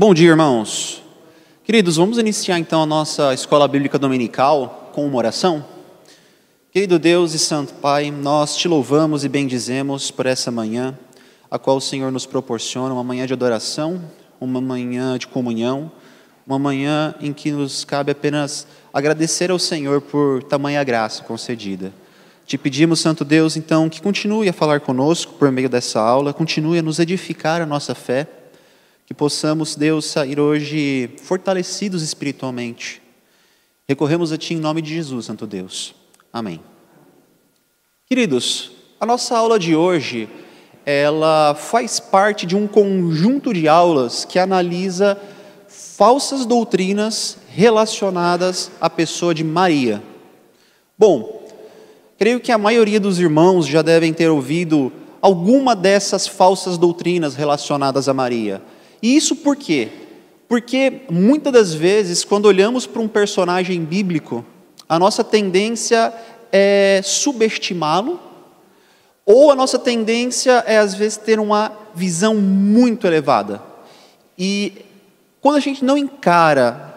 Bom dia, irmãos. Queridos, vamos iniciar então a nossa escola bíblica dominical com uma oração? Querido Deus e Santo Pai, nós te louvamos e bendizemos por essa manhã, a qual o Senhor nos proporciona, uma manhã de adoração, uma manhã de comunhão, uma manhã em que nos cabe apenas agradecer ao Senhor por tamanha graça concedida. Te pedimos, Santo Deus, então, que continue a falar conosco por meio dessa aula, continue a nos edificar a nossa fé, que possamos, Deus, sair hoje fortalecidos espiritualmente. Recorremos a Ti em nome de Jesus, Santo Deus. Amém. Queridos, a nossa aula de hoje, ela faz parte de um conjunto de aulas que analisa falsas doutrinas relacionadas à pessoa de Maria. Bom, Creio que a maioria dos irmãos já devem ter ouvido alguma dessas falsas doutrinas relacionadas a Maria. E isso por quê? Porque muitas das vezes, quando olhamos para um personagem bíblico, a nossa tendência é subestimá-lo, ou a nossa tendência é, às vezes, ter uma visão muito elevada. E quando a gente não encara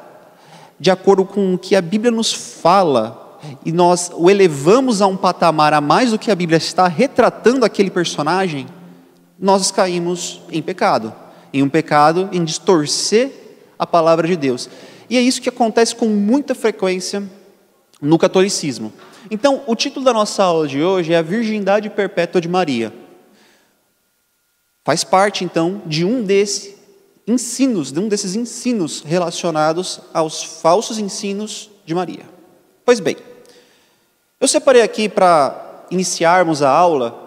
de acordo com o que a Bíblia nos fala e nós o elevamos a um patamar a mais do que a Bíblia está retratando aquele personagem, nós caímos em pecado, em um pecado em distorcer a palavra de Deus. E é isso que acontece com muita frequência no catolicismo. Então, o título da nossa aula de hoje é A Virgindade Perpétua de Maria. Faz parte, então, de um desses ensinos, de um desses ensinos relacionados aos falsos ensinos de Maria. Pois bem, eu separei aqui para iniciarmos a aula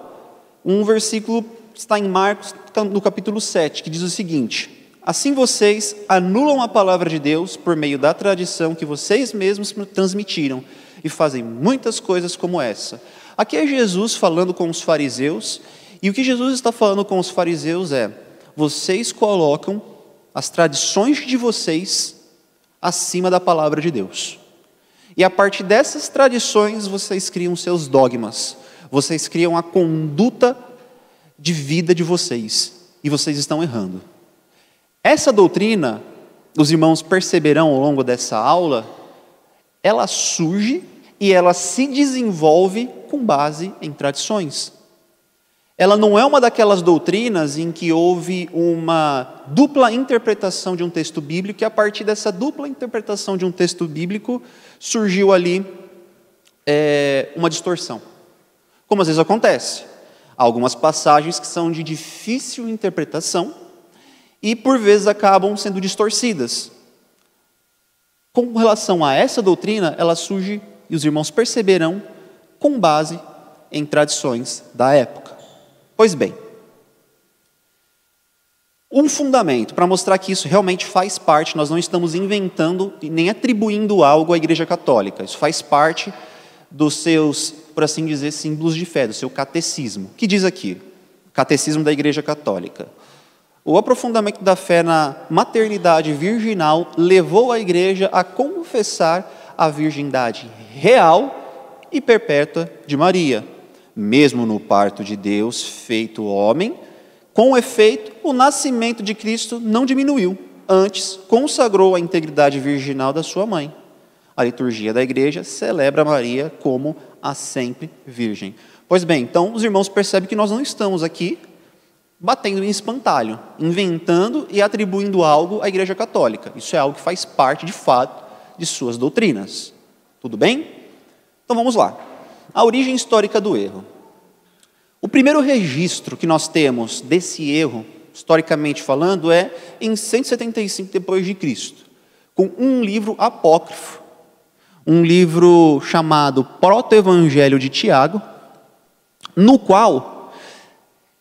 um versículo que está em Marcos, no capítulo 7, que diz o seguinte: Assim vocês anulam a palavra de Deus por meio da tradição que vocês mesmos transmitiram e fazem muitas coisas como essa. Aqui é Jesus falando com os fariseus, e o que Jesus está falando com os fariseus é: vocês colocam as tradições de vocês acima da palavra de Deus. E a partir dessas tradições vocês criam seus dogmas, vocês criam a conduta de vida de vocês, e vocês estão errando. Essa doutrina, os irmãos perceberão ao longo dessa aula, ela surge e ela se desenvolve com base em tradições. Ela não é uma daquelas doutrinas em que houve uma dupla interpretação de um texto bíblico, e a partir dessa dupla interpretação de um texto bíblico surgiu ali é, uma distorção. Como às vezes acontece. Algumas passagens que são de difícil interpretação e por vezes acabam sendo distorcidas. Com relação a essa doutrina, ela surge, e os irmãos perceberão, com base em tradições da época. Pois bem, um fundamento para mostrar que isso realmente faz parte, nós não estamos inventando nem atribuindo algo à Igreja Católica, isso faz parte dos seus, por assim dizer, símbolos de fé, do seu catecismo. Que diz aqui? Catecismo da Igreja Católica. O aprofundamento da fé na maternidade virginal levou a Igreja a confessar a virgindade real e perpétua de Maria mesmo no parto de Deus, feito homem, com efeito, o nascimento de Cristo não diminuiu, antes consagrou a integridade virginal da sua mãe. A liturgia da igreja celebra Maria como a sempre virgem. Pois bem, então os irmãos percebem que nós não estamos aqui batendo em espantalho, inventando e atribuindo algo à Igreja Católica. Isso é algo que faz parte, de fato, de suas doutrinas. Tudo bem? Então vamos lá. A origem histórica do erro. O primeiro registro que nós temos desse erro, historicamente falando, é em 175 depois de Cristo, com um livro apócrifo, um livro chamado Proto-Evangelho de Tiago, no qual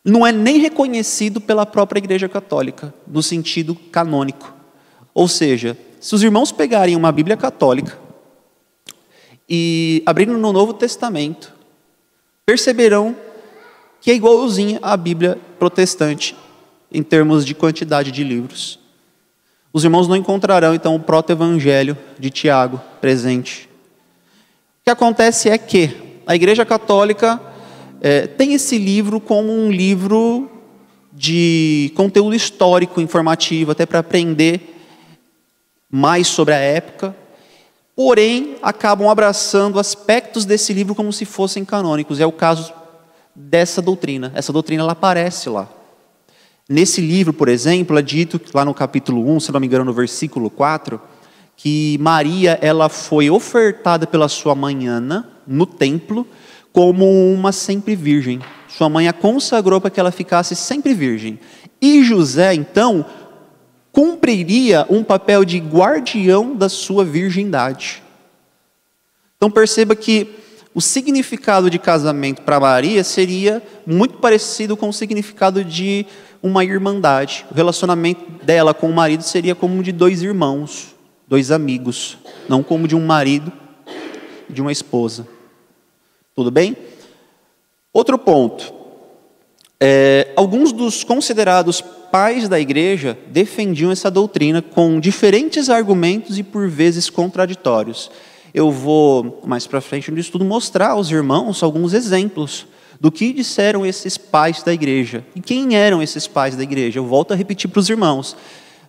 não é nem reconhecido pela própria Igreja Católica, no sentido canônico. Ou seja, se os irmãos pegarem uma Bíblia católica e abrindo no Novo Testamento, perceberão que é igualzinha à Bíblia protestante em termos de quantidade de livros. Os irmãos não encontrarão então o proto-evangelho de Tiago presente. O que acontece é que a Igreja Católica é, tem esse livro como um livro de conteúdo histórico, informativo, até para aprender mais sobre a época, porém acabam abraçando aspectos desse livro como se fossem canônicos. É o caso dessa doutrina. Essa doutrina ela aparece lá. Nesse livro, por exemplo, é dito lá no capítulo 1, se não me engano, no versículo 4, que Maria ela foi ofertada pela sua mãe Ana no templo como uma sempre virgem. Sua mãe a consagrou para que ela ficasse sempre virgem. E José, então, cumpriria um papel de guardião da sua virgindade. Então perceba que o significado de casamento para Maria seria muito parecido com o significado de uma irmandade. O relacionamento dela com o marido seria como de dois irmãos, dois amigos, não como de um marido e de uma esposa. Tudo bem? Outro ponto. É, alguns dos considerados pais da igreja defendiam essa doutrina com diferentes argumentos e por vezes contraditórios. Eu vou mais para frente no estudo mostrar aos irmãos alguns exemplos do que disseram esses pais da igreja. E quem eram esses pais da igreja? Eu volto a repetir para os irmãos.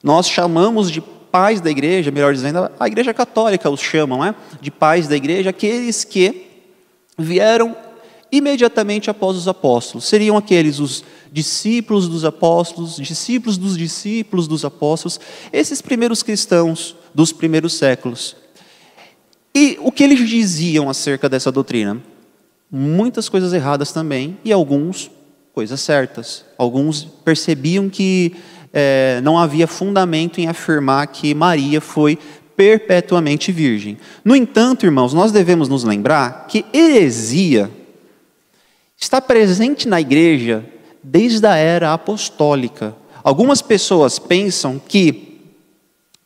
Nós chamamos de pais da igreja, melhor dizendo, a igreja católica os chamam, é? de pais da igreja, aqueles que vieram imediatamente após os apóstolos. Seriam aqueles os discípulos dos apóstolos, discípulos dos discípulos dos apóstolos, esses primeiros cristãos dos primeiros séculos. E o que eles diziam acerca dessa doutrina? Muitas coisas erradas também, e alguns coisas certas. Alguns percebiam que é, não havia fundamento em afirmar que Maria foi perpetuamente virgem. No entanto, irmãos, nós devemos nos lembrar que heresia está presente na igreja desde a era apostólica. Algumas pessoas pensam que,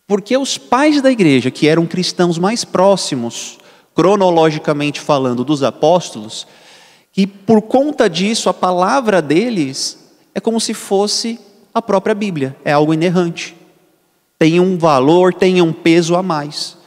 porque os pais da igreja, que eram cristãos mais próximos, cronologicamente falando, dos apóstolos, que por conta disso a palavra deles é como se fosse a própria Bíblia, é algo inerrante tem um valor, tem um peso a mais.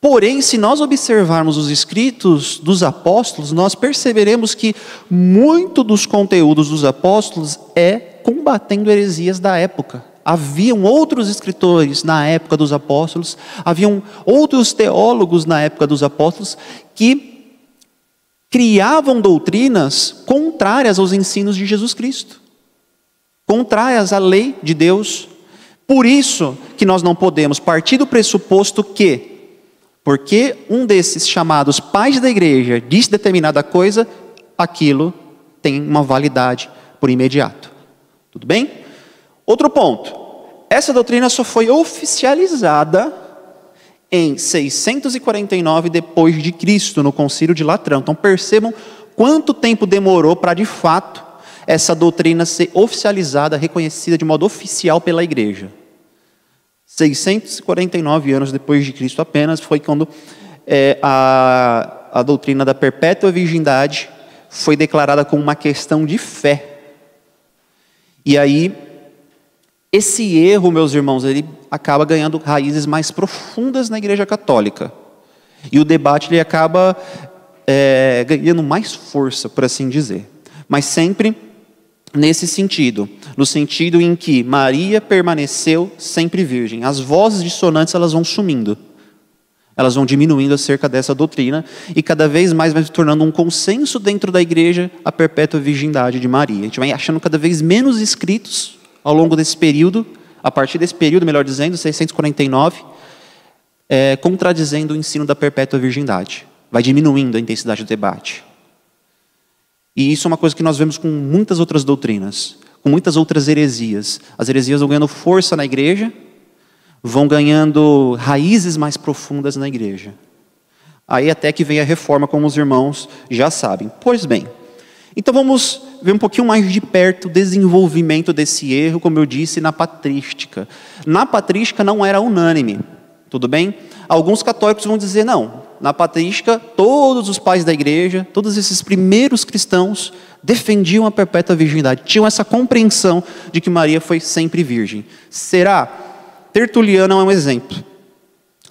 Porém, se nós observarmos os escritos dos apóstolos, nós perceberemos que muito dos conteúdos dos apóstolos é combatendo heresias da época. Haviam outros escritores na época dos apóstolos, haviam outros teólogos na época dos apóstolos que criavam doutrinas contrárias aos ensinos de Jesus Cristo, contrárias à lei de Deus, por isso que nós não podemos partir do pressuposto que, porque um desses chamados pais da igreja disse determinada coisa, aquilo tem uma validade por imediato. Tudo bem? Outro ponto. Essa doutrina só foi oficializada em 649 depois de Cristo, no Concílio de Latrão. Então percebam quanto tempo demorou para de fato essa doutrina ser oficializada, reconhecida de modo oficial pela igreja. 649 anos depois de Cristo apenas foi quando é, a, a doutrina da perpétua virgindade foi declarada como uma questão de fé. E aí, esse erro, meus irmãos, ele acaba ganhando raízes mais profundas na Igreja Católica. E o debate ele acaba é, ganhando mais força, por assim dizer. Mas sempre nesse sentido, no sentido em que Maria permaneceu sempre virgem. As vozes dissonantes elas vão sumindo. Elas vão diminuindo acerca dessa doutrina e cada vez mais vai se tornando um consenso dentro da igreja a perpétua virgindade de Maria. A gente vai achando cada vez menos escritos ao longo desse período, a partir desse período, melhor dizendo, 649, é, contradizendo o ensino da perpétua virgindade. Vai diminuindo a intensidade do debate. E isso é uma coisa que nós vemos com muitas outras doutrinas, com muitas outras heresias. As heresias vão ganhando força na igreja, vão ganhando raízes mais profundas na igreja. Aí até que vem a reforma, como os irmãos já sabem. Pois bem, então vamos ver um pouquinho mais de perto o desenvolvimento desse erro, como eu disse, na patrística. Na patrística não era unânime, tudo bem? Alguns católicos vão dizer, não, na patrística, todos os pais da igreja, todos esses primeiros cristãos defendiam a perpétua virgindade, tinham essa compreensão de que Maria foi sempre virgem. Será? Tertuliano é um exemplo.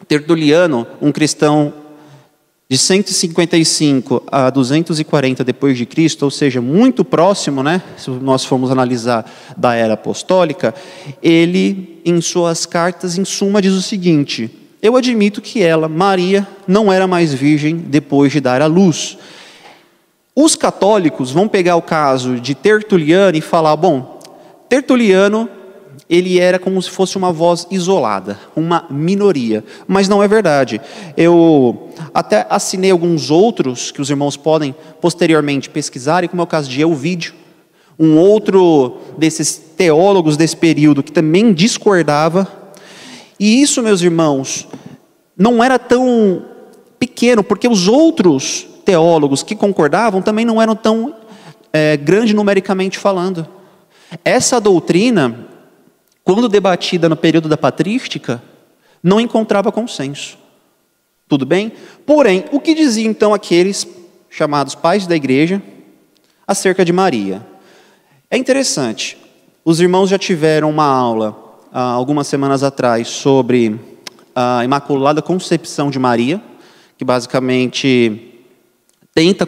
Tertuliano, um cristão de 155 a 240 depois de Cristo, ou seja, muito próximo, né, se nós formos analisar da era apostólica, ele em suas cartas em suma diz o seguinte: Eu admito que ela, Maria, não era mais virgem depois de dar à luz. Os católicos vão pegar o caso de Tertuliano e falar, bom, Tertuliano ele era como se fosse uma voz isolada, uma minoria. Mas não é verdade. Eu até assinei alguns outros que os irmãos podem posteriormente pesquisarem, como é o caso de Elvídio, um outro desses teólogos desse período que também discordava. E isso, meus irmãos, não era tão pequeno, porque os outros teólogos que concordavam também não eram tão é, grande numericamente falando. Essa doutrina quando debatida no período da patrística, não encontrava consenso. Tudo bem? Porém, o que diziam então aqueles chamados pais da igreja acerca de Maria? É interessante, os irmãos já tiveram uma aula há algumas semanas atrás sobre a Imaculada Concepção de Maria, que basicamente tenta,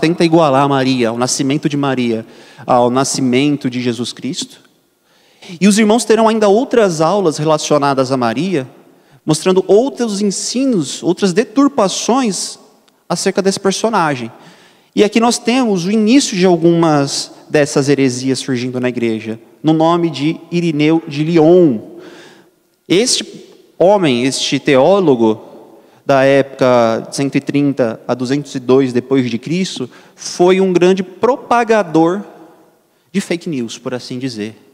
tenta igualar Maria, o nascimento de Maria, ao nascimento de Jesus Cristo. E os irmãos terão ainda outras aulas relacionadas a Maria, mostrando outros ensinos, outras deturpações acerca desse personagem. E aqui nós temos o início de algumas dessas heresias surgindo na igreja, no nome de Irineu de Lyon. Este homem, este teólogo da época de 130 a 202 depois de Cristo, foi um grande propagador de fake news, por assim dizer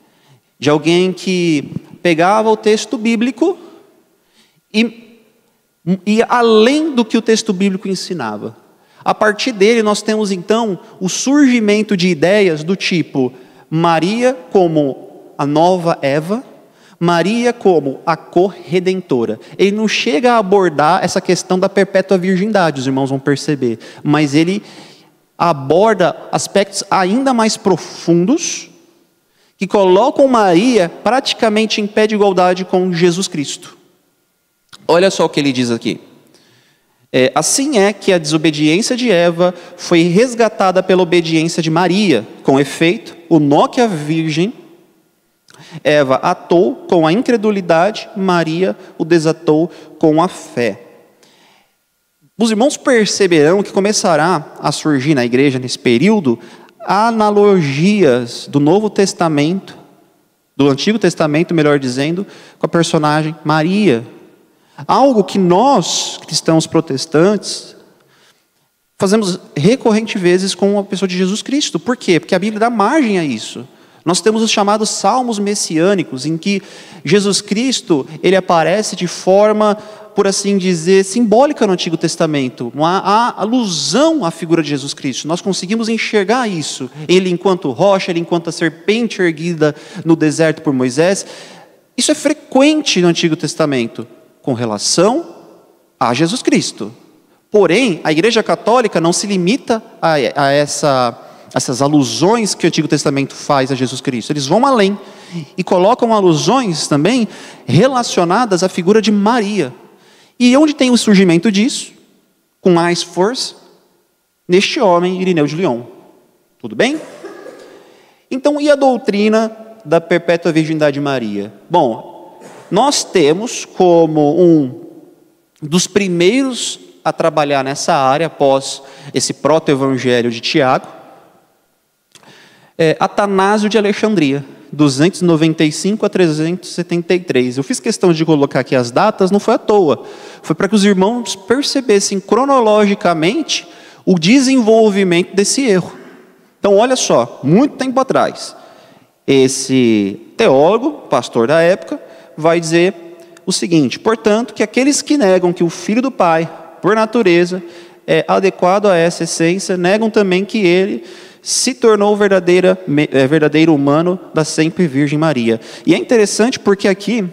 de alguém que pegava o texto bíblico e ia além do que o texto bíblico ensinava. A partir dele, nós temos então o surgimento de ideias do tipo Maria como a nova Eva, Maria como a corredentora. Ele não chega a abordar essa questão da perpétua virgindade, os irmãos vão perceber, mas ele aborda aspectos ainda mais profundos que colocam Maria praticamente em pé de igualdade com Jesus Cristo. Olha só o que ele diz aqui. É, assim é que a desobediência de Eva foi resgatada pela obediência de Maria. Com efeito, o nó que a virgem Eva atou com a incredulidade, Maria o desatou com a fé. Os irmãos perceberão que começará a surgir na igreja nesse período analogias do Novo Testamento, do Antigo Testamento, melhor dizendo, com a personagem Maria. Algo que nós, cristãos protestantes, fazemos recorrente vezes com a pessoa de Jesus Cristo. Por quê? Porque a Bíblia dá margem a isso. Nós temos os chamados salmos messiânicos, em que Jesus Cristo, ele aparece de forma por assim dizer, simbólica no Antigo Testamento, uma alusão à figura de Jesus Cristo. Nós conseguimos enxergar isso. Ele enquanto rocha, ele enquanto a serpente erguida no deserto por Moisés. Isso é frequente no Antigo Testamento com relação a Jesus Cristo. Porém, a Igreja Católica não se limita a, a essa, essas alusões que o Antigo Testamento faz a Jesus Cristo. Eles vão além e colocam alusões também relacionadas à figura de Maria. E onde tem o surgimento disso? Com mais força? Neste homem, Irineu de Lyon. Tudo bem? Então, e a doutrina da perpétua virgindade de Maria? Bom, nós temos como um dos primeiros a trabalhar nessa área, após esse proto-evangelho de Tiago, é Atanásio de Alexandria. 295 a 373. Eu fiz questão de colocar aqui as datas, não foi à toa. Foi para que os irmãos percebessem cronologicamente o desenvolvimento desse erro. Então, olha só, muito tempo atrás, esse teólogo, pastor da época, vai dizer o seguinte: portanto, que aqueles que negam que o filho do Pai, por natureza, é adequado a essa essência, negam também que ele se tornou verdadeira, é, verdadeiro humano da sempre Virgem Maria. E é interessante porque aqui,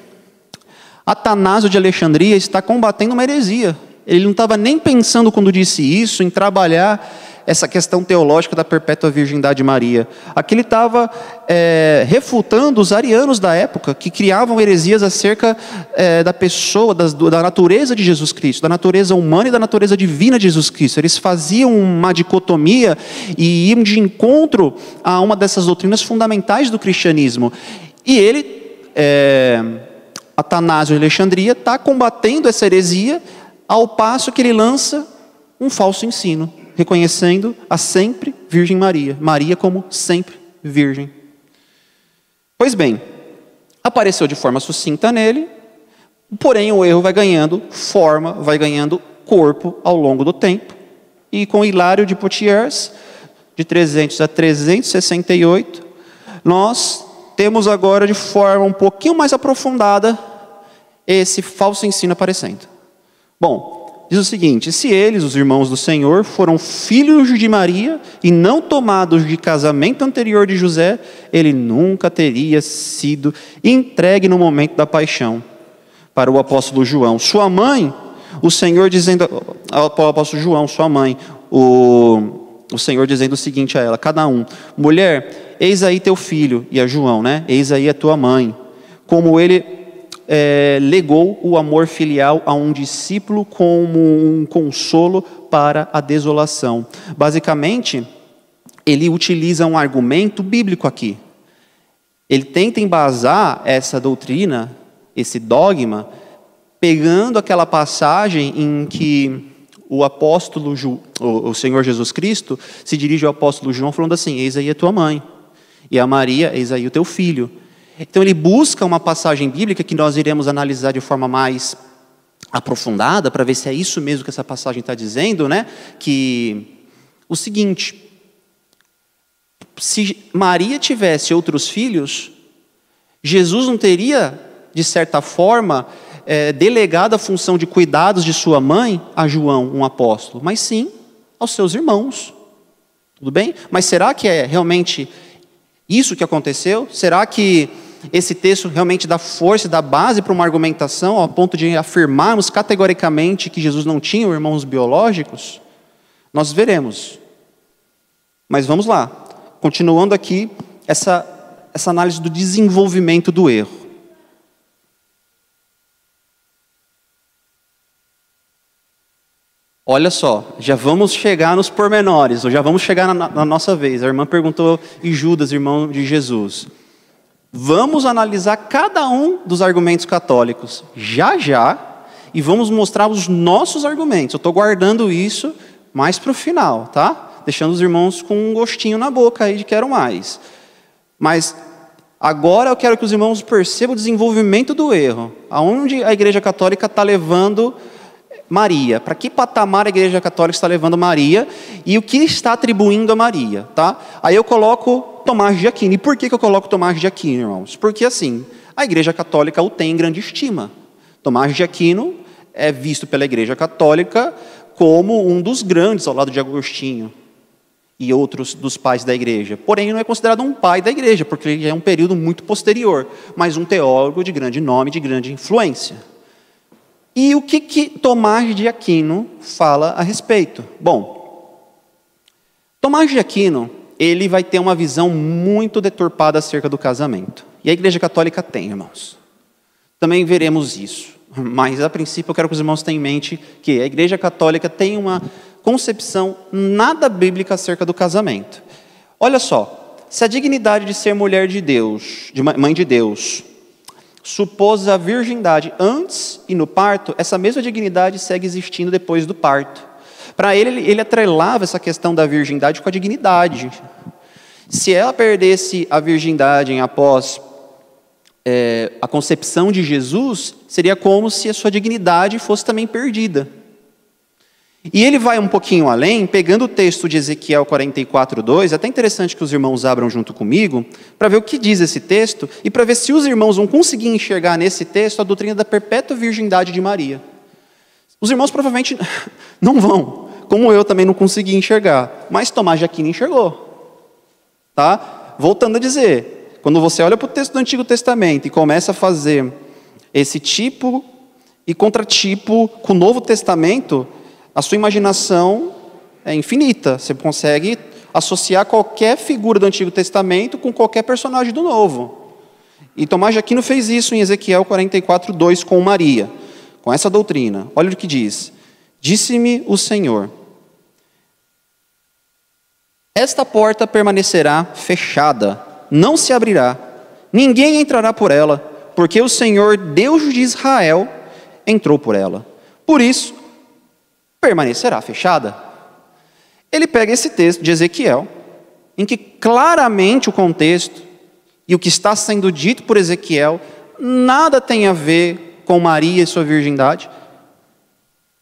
Atanásio de Alexandria está combatendo uma heresia. Ele não estava nem pensando, quando disse isso, em trabalhar essa questão teológica da perpétua virgindade de Maria. Aqui ele estava é, refutando os arianos da época, que criavam heresias acerca é, da pessoa, das, da natureza de Jesus Cristo, da natureza humana e da natureza divina de Jesus Cristo. Eles faziam uma dicotomia e iam de encontro a uma dessas doutrinas fundamentais do cristianismo. E ele, é, Atanásio de Alexandria, está combatendo essa heresia, ao passo que ele lança um falso ensino, reconhecendo a sempre Virgem Maria, Maria como sempre virgem. Pois bem, apareceu de forma sucinta nele, porém o erro vai ganhando forma, vai ganhando corpo ao longo do tempo, e com Hilário de Poitiers, de 300 a 368, nós temos agora de forma um pouquinho mais aprofundada esse falso ensino aparecendo. Bom, diz o seguinte: se eles, os irmãos do Senhor, foram filhos de Maria e não tomados de casamento anterior de José, ele nunca teria sido entregue no momento da paixão. Para o apóstolo João, sua mãe, o Senhor dizendo ao apóstolo João, sua mãe, o, o Senhor dizendo o seguinte a ela: cada um, mulher, eis aí teu filho, e a João, né? Eis aí a tua mãe. Como ele é, legou o amor filial a um discípulo como um consolo para a desolação. Basicamente, ele utiliza um argumento bíblico aqui. Ele tenta embasar essa doutrina, esse dogma, pegando aquela passagem em que o apóstolo, o Senhor Jesus Cristo, se dirige ao apóstolo João falando assim: Eis aí a tua mãe, e a Maria, eis aí o teu filho. Então ele busca uma passagem bíblica que nós iremos analisar de forma mais aprofundada para ver se é isso mesmo que essa passagem está dizendo, né? Que o seguinte: se Maria tivesse outros filhos, Jesus não teria, de certa forma, é, delegado a função de cuidados de sua mãe a João, um apóstolo, mas sim aos seus irmãos. Tudo bem? Mas será que é realmente isso que aconteceu? Será que esse texto realmente dá força, dá base para uma argumentação ao ponto de afirmarmos categoricamente que Jesus não tinha irmãos biológicos? Nós veremos. Mas vamos lá, continuando aqui essa, essa análise do desenvolvimento do erro. Olha só, já vamos chegar nos pormenores, já vamos chegar na, na nossa vez. A irmã perguntou, e Judas, irmão de Jesus? Vamos analisar cada um dos argumentos católicos já já e vamos mostrar os nossos argumentos. Eu estou guardando isso mais para o final, tá? Deixando os irmãos com um gostinho na boca aí de quero mais. Mas agora eu quero que os irmãos percebam o desenvolvimento do erro. Aonde a Igreja Católica está levando Maria? Para que patamar a Igreja Católica está levando Maria? E o que está atribuindo a Maria, tá? Aí eu coloco Tomás de Aquino. E por que, que eu coloco Tomás de Aquino, irmãos? Porque assim, a Igreja Católica o tem em grande estima. Tomás de Aquino é visto pela Igreja Católica como um dos grandes ao lado de Agostinho e outros dos pais da igreja. Porém, não é considerado um pai da igreja, porque ele é um período muito posterior, mas um teólogo de grande nome, de grande influência. E o que, que Tomás de Aquino fala a respeito? Bom, Tomás de Aquino ele vai ter uma visão muito deturpada acerca do casamento. E a Igreja Católica tem, irmãos. Também veremos isso. Mas, a princípio, eu quero que os irmãos tenham em mente que a Igreja Católica tem uma concepção nada bíblica acerca do casamento. Olha só, se a dignidade de ser mulher de Deus, de mãe de Deus, supôs a virgindade antes e no parto, essa mesma dignidade segue existindo depois do parto. Para ele, ele atrelava essa questão da virgindade com a dignidade. Se ela perdesse a virgindade após é, a concepção de Jesus, seria como se a sua dignidade fosse também perdida. E ele vai um pouquinho além, pegando o texto de Ezequiel 44, 2, é até interessante que os irmãos abram junto comigo, para ver o que diz esse texto e para ver se os irmãos vão conseguir enxergar nesse texto a doutrina da perpétua virgindade de Maria. Os irmãos provavelmente não vão, como eu também não consegui enxergar, mas Tomás de Aquino enxergou. Tá? Voltando a dizer, quando você olha para o texto do Antigo Testamento e começa a fazer esse tipo e contratipo com o Novo Testamento, a sua imaginação é infinita. Você consegue associar qualquer figura do Antigo Testamento com qualquer personagem do Novo. E Tomás de Aquino fez isso em Ezequiel 44, 2 com Maria, com essa doutrina. Olha o que diz: Disse-me o Senhor: Esta porta permanecerá fechada, não se abrirá, ninguém entrará por ela, porque o Senhor, Deus de Israel, entrou por ela. Por isso, permanecerá fechada. Ele pega esse texto de Ezequiel, em que claramente o contexto e o que está sendo dito por Ezequiel nada tem a ver com Maria e sua virgindade,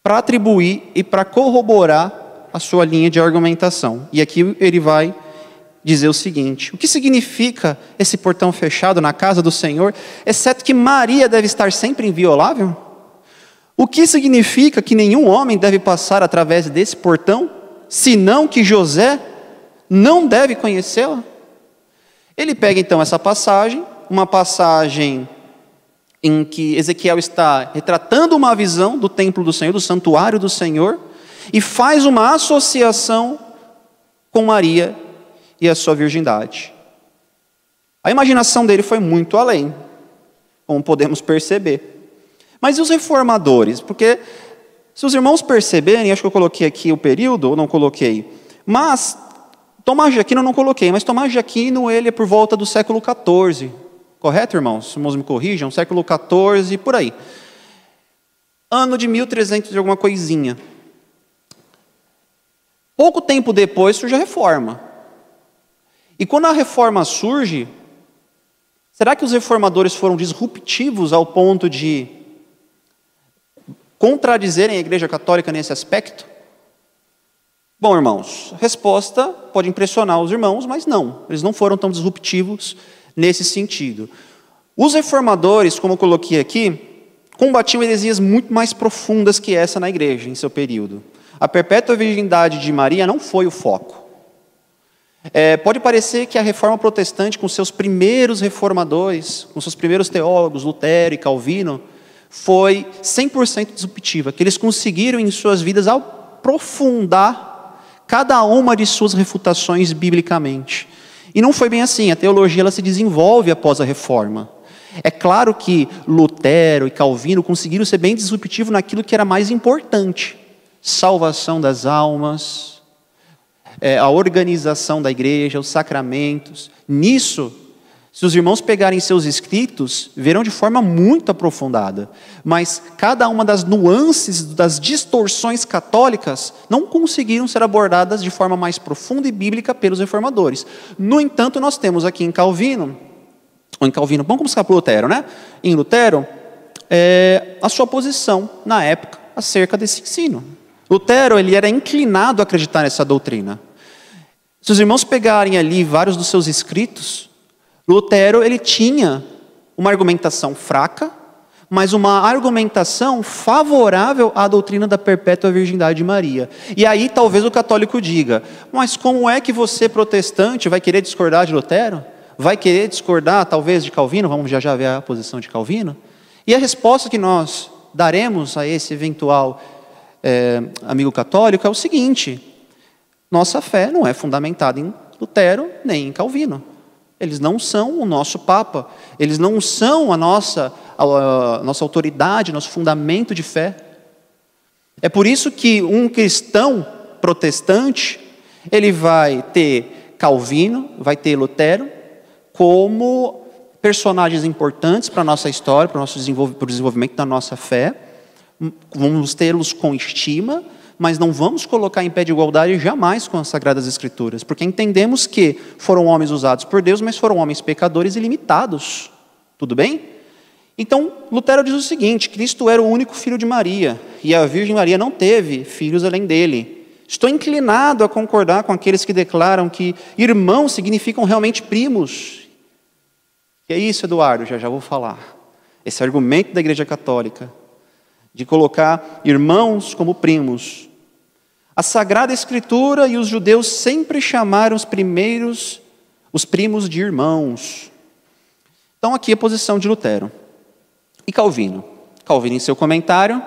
para atribuir e para corroborar a sua linha de argumentação. E aqui ele vai dizer o seguinte: o que significa esse portão fechado na casa do Senhor, exceto que Maria deve estar sempre inviolável? O que significa que nenhum homem deve passar através desse portão, senão que José não deve conhecê-la? Ele pega então essa passagem, uma passagem em que Ezequiel está retratando uma visão do templo do Senhor, do santuário do Senhor, e faz uma associação com Maria e a sua virgindade. A imaginação dele foi muito além, como podemos perceber. Mas e os reformadores? Porque se os irmãos perceberem, acho que eu coloquei aqui o período, ou não coloquei, mas Tomás de Aquino eu não coloquei, mas Tomás de Aquino ele é por volta do século XIV, correto, irmãos? Os irmãos me corrijam, século XIV, por aí. Ano de 1300 e alguma coisinha. Pouco tempo depois surge a reforma. E quando a reforma surge, será que os reformadores foram disruptivos ao ponto de contradizerem a Igreja Católica nesse aspecto? Bom, irmãos, resposta pode impressionar os irmãos, mas não, eles não foram tão disruptivos nesse sentido. Os reformadores, como eu coloquei aqui, combatiam heresias muito mais profundas que essa na igreja em seu período. A perpétua virgindade de Maria não foi o foco. É, pode parecer que a reforma protestante, com seus primeiros reformadores, com seus primeiros teólogos, Lutero e Calvino, foi 100% disruptiva, que eles conseguiram em suas vidas aprofundar cada uma de suas refutações biblicamente. E não foi bem assim, a teologia ela se desenvolve após a reforma. É claro que Lutero e Calvino conseguiram ser bem disruptivos naquilo que era mais importante: salvação das almas, é, a organização da igreja, os sacramentos. Nisso, se os irmãos pegarem seus escritos, verão de forma muito aprofundada. Mas cada uma das nuances, das distorções católicas, não conseguiram ser abordadas de forma mais profunda e bíblica pelos reformadores. No entanto, nós temos aqui em Calvino, ou em Calvino, vamos começar por Lutero, né? Em Lutero, é, a sua posição na época acerca desse ensino. Lutero ele era inclinado a acreditar nessa doutrina. Se os irmãos pegarem ali vários dos seus escritos, Lutero ele tinha uma argumentação fraca, mas uma argumentação favorável à doutrina da perpétua virgindade de Maria. E aí talvez o católico diga: mas como é que você, protestante, vai querer discordar de Lutero? Vai querer discordar, talvez, de Calvino? Vamos já já ver a posição de Calvino? E a resposta que nós daremos a esse eventual é, amigo católico é o seguinte: nossa fé não é fundamentada em Lutero nem em Calvino. Eles não são o nosso Papa, eles não são a nossa, a, a nossa autoridade, nosso fundamento de fé. É por isso que um cristão protestante, ele vai ter Calvino, vai ter Lutero, como personagens importantes para a nossa história, para o nosso para o desenvolvimento da nossa fé. Vamos tê-los com estima, mas não vamos colocar em pé de igualdade jamais com as Sagradas Escrituras, porque entendemos que foram homens usados por Deus, mas foram homens pecadores e limitados. Tudo bem? Então, Lutero diz o seguinte: Cristo era o único filho de Maria, e a Virgem Maria não teve filhos além dele. Estou inclinado a concordar com aqueles que declaram que irmãos significam realmente primos, que é isso, Eduardo? Já já vou falar. Esse argumento da Igreja Católica de colocar irmãos como primos. A Sagrada Escritura e os judeus sempre chamaram os primeiros os primos de irmãos. Então aqui a posição de Lutero. E Calvino? Calvino em seu comentário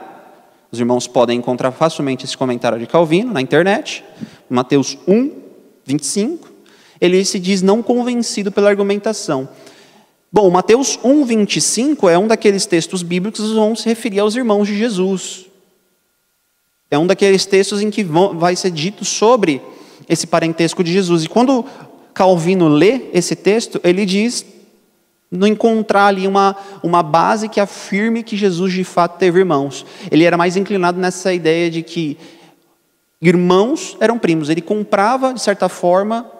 Os irmãos podem encontrar facilmente esse comentário de Calvino na internet, Mateus 1, 25. Ele se diz não convencido pela argumentação. Bom, Mateus 1, 25 é um daqueles textos bíblicos que vão se referir aos irmãos de Jesus. É um daqueles textos em que vai ser dito sobre esse parentesco de Jesus. E quando Calvino lê esse texto, ele diz não encontrar ali uma, uma base que afirme que Jesus de fato teve irmãos. Ele era mais inclinado nessa ideia de que irmãos eram primos. Ele comprava, de certa forma,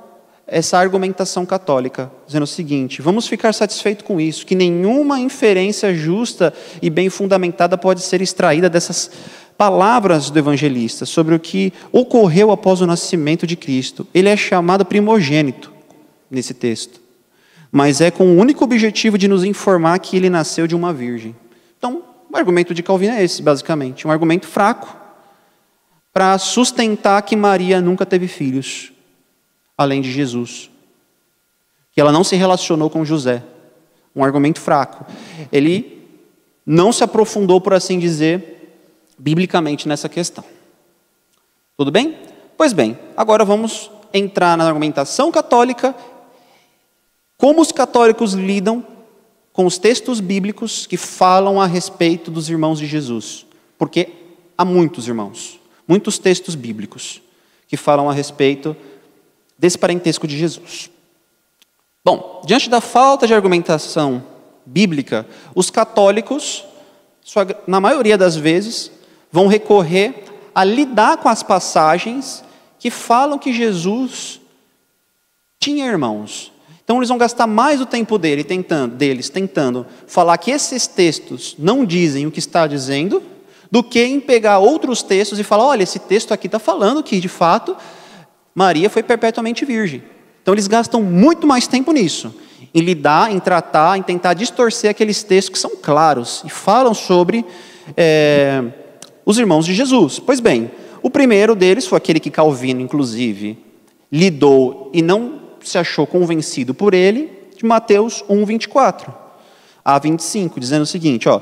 essa argumentação católica, dizendo o seguinte: vamos ficar satisfeitos com isso, que nenhuma inferência justa e bem fundamentada pode ser extraída dessas palavras do evangelista sobre o que ocorreu após o nascimento de Cristo. Ele é chamado primogênito nesse texto, mas é com o único objetivo de nos informar que ele nasceu de uma virgem. Então, o argumento de Calvino é esse, basicamente, um argumento fraco para sustentar que Maria nunca teve filhos, além de Jesus. Que ela não se relacionou com José. Um argumento fraco. Ele não se aprofundou, por assim dizer, biblicamente nessa questão. Tudo bem? Pois bem, agora vamos entrar na argumentação católica, como os católicos lidam com os textos bíblicos que falam a respeito dos irmãos de Jesus. Porque há muitos irmãos, muitos textos bíblicos que falam a respeito desse parentesco de Jesus. Bom, diante da falta de argumentação bíblica, os católicos, na maioria das vezes, vão recorrer a lidar com as passagens que falam que Jesus tinha irmãos. Então eles vão gastar mais o tempo dele tentando, deles tentando falar que esses textos não dizem o que está dizendo, do que em pegar outros textos e falar, olha, esse texto aqui está falando que, de fato, Maria foi perpetuamente virgem. Então eles gastam muito mais tempo nisso, em lidar, em tratar, em tentar distorcer aqueles textos que são claros e falam sobre é, os irmãos de Jesus. Pois bem, o primeiro deles foi aquele que Calvino, inclusive, lidou e não se achou convencido por ele, de Mateus 1, 24 a 25, dizendo o seguinte: ó,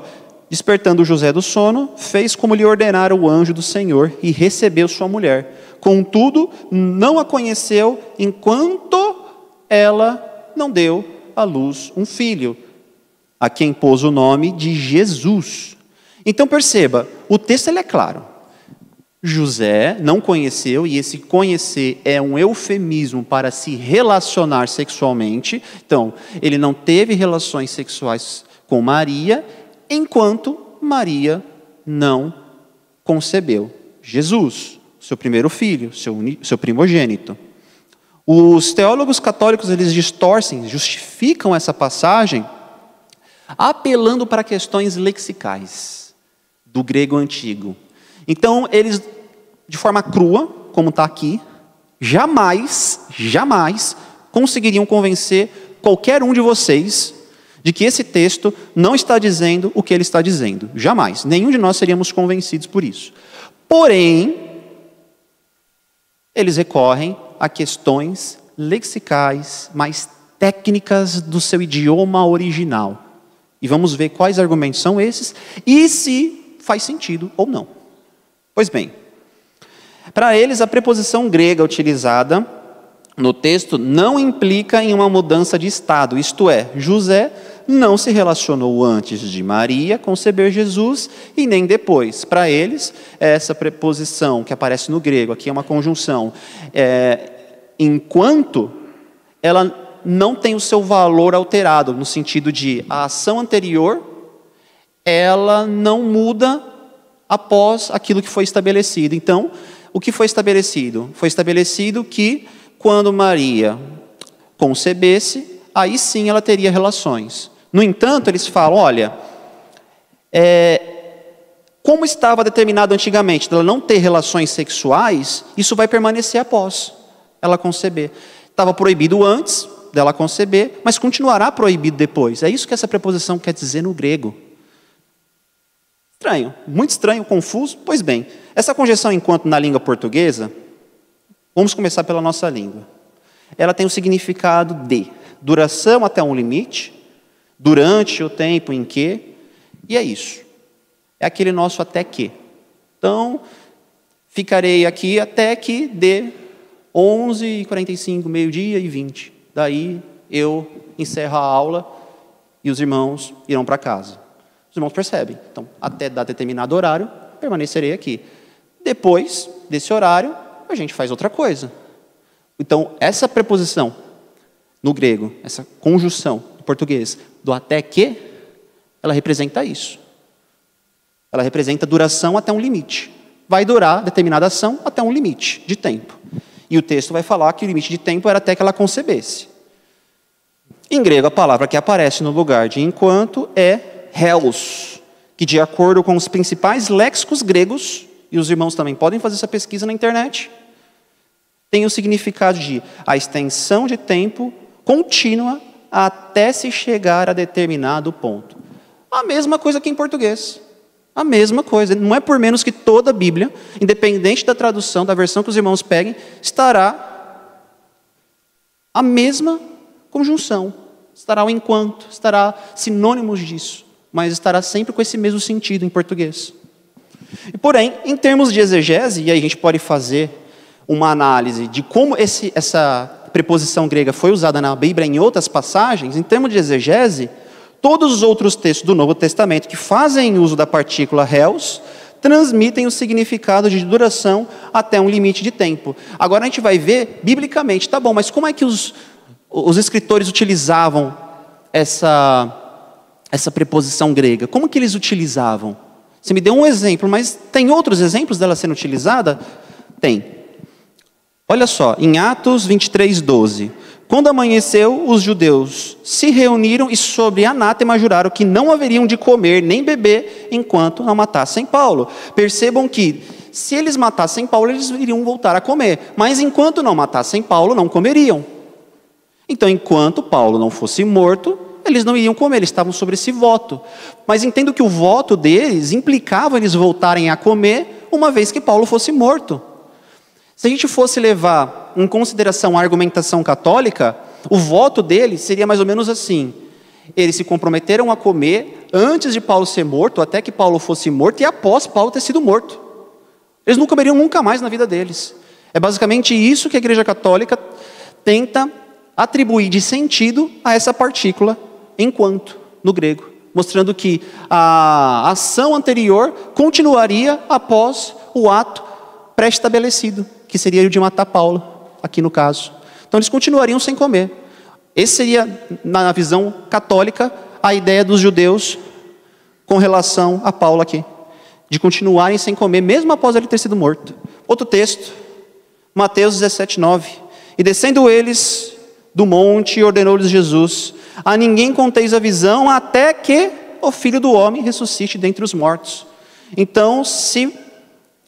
despertando José do sono, fez como lhe ordenara o anjo do Senhor e recebeu sua mulher. Contudo, não a conheceu enquanto ela não deu à luz um filho, a quem pôs o nome de Jesus. Então perceba, o texto ele é claro. José não conheceu, e esse conhecer é um eufemismo para se relacionar sexualmente. Então, ele não teve relações sexuais com Maria, enquanto Maria não concebeu Jesus, seu primeiro filho, seu, seu primogênito. Os teólogos católicos eles distorcem, justificam essa passagem apelando para questões lexicais do grego antigo. Então, eles, de forma crua, como está aqui, jamais, jamais conseguiriam convencer qualquer um de vocês de que esse texto não está dizendo o que ele está dizendo. Jamais. Nenhum de nós seríamos convencidos por isso. Porém, eles recorrem a questões lexicais mais técnicas do seu idioma original. E vamos ver quais argumentos são esses e se faz sentido ou não. Pois bem, para eles a preposição grega utilizada no texto não implica em uma mudança de estado, isto é, José não se relacionou antes de Maria conceber Jesus e nem depois. Para eles, essa preposição que aparece no grego, aqui é uma conjunção, é, enquanto ela não tem o seu valor alterado, no sentido de a ação anterior ela não muda após aquilo que foi estabelecido. Então, o que foi estabelecido? Foi estabelecido que quando Maria concebesse, aí sim ela teria relações. No entanto, eles falam: olha, é, como estava determinado antigamente dela não ter relações sexuais, isso vai permanecer após ela conceber. Estava proibido antes dela conceber, mas continuará proibido depois. É isso que essa preposição quer dizer no grego. Estranho, muito estranho, confuso. Pois bem, essa conjunção enquanto na língua portuguesa, vamos começar pela nossa língua. Ela tem o significado de duração até um limite, durante o tempo em que, e é isso. É aquele nosso até que. Então, ficarei aqui até que dê 11h45, meio-dia e 20. Daí eu encerro a aula e os irmãos irão para casa. Os irmãos percebem. Então, até dar determinado horário, permanecerei aqui. Depois desse horário, a gente faz outra coisa. Então, essa preposição no grego, essa conjunção em português do até que, ela representa isso. Ela representa duração até um limite. Vai durar determinada ação até um limite de tempo. E o texto vai falar que o limite de tempo era até que ela concebesse. Em grego, a palavra que aparece no lugar de enquanto é helos, que de acordo com os principais léxicos gregos, e os irmãos também podem fazer essa pesquisa na internet, tem o significado de a extensão de tempo contínua até se chegar a determinado ponto. A mesma coisa que em português. A mesma coisa. Não é por menos que toda a Bíblia, independente da tradução, da versão que os irmãos peguem, estará a mesma conjunção. Estará o enquanto, estará sinônimos disso, mas estará sempre com esse mesmo sentido em português. E, porém, em termos de exegese, e aí a gente pode fazer uma análise de como esse, essa preposição grega foi usada na Bíblia em outras passagens, em termos de exegese, Todos os outros textos do Novo Testamento que fazem uso da partícula réus transmitem o significado de duração até um limite de tempo. Agora a gente vai ver biblicamente, tá bom, mas como é que os, os escritores utilizavam essa, essa preposição grega? Como que eles utilizavam? Você me deu um exemplo, mas tem outros exemplos dela sendo utilizada? Tem. Olha só, em Atos 23, 12. Quando amanheceu, os judeus se reuniram e sobre anátema juraram que não haveriam de comer nem beber enquanto não matassem Paulo. Percebam que se eles matassem Paulo, eles iriam voltar a comer, mas enquanto não matassem Paulo, não comeriam. Então, enquanto Paulo não fosse morto, eles não iriam comer, eles estavam sobre esse voto. Mas entendo que o voto deles implicava eles voltarem a comer uma vez que Paulo fosse morto. Se a gente fosse levar em consideração a argumentação católica, o voto deles seria mais ou menos assim: eles se comprometeram a comer antes de Paulo ser morto, até que Paulo fosse morto, e após Paulo ter sido morto. Eles não comeriam nunca mais na vida deles. É basicamente isso que a Igreja Católica tenta atribuir de sentido a essa partícula enquanto, no grego, mostrando que a ação anterior continuaria após o ato pré-estabelecido que seria o de matar Paulo, aqui no caso. Então eles continuariam sem comer. Esse seria, na visão católica, a ideia dos judeus com relação a Paulo aqui, de continuarem sem comer, mesmo após ele ter sido morto. Outro texto, Mateus 17, 9. E descendo eles do monte, ordenou-lhes Jesus: A ninguém conteis a visão, até que o filho do homem ressuscite dentre os mortos. Então, se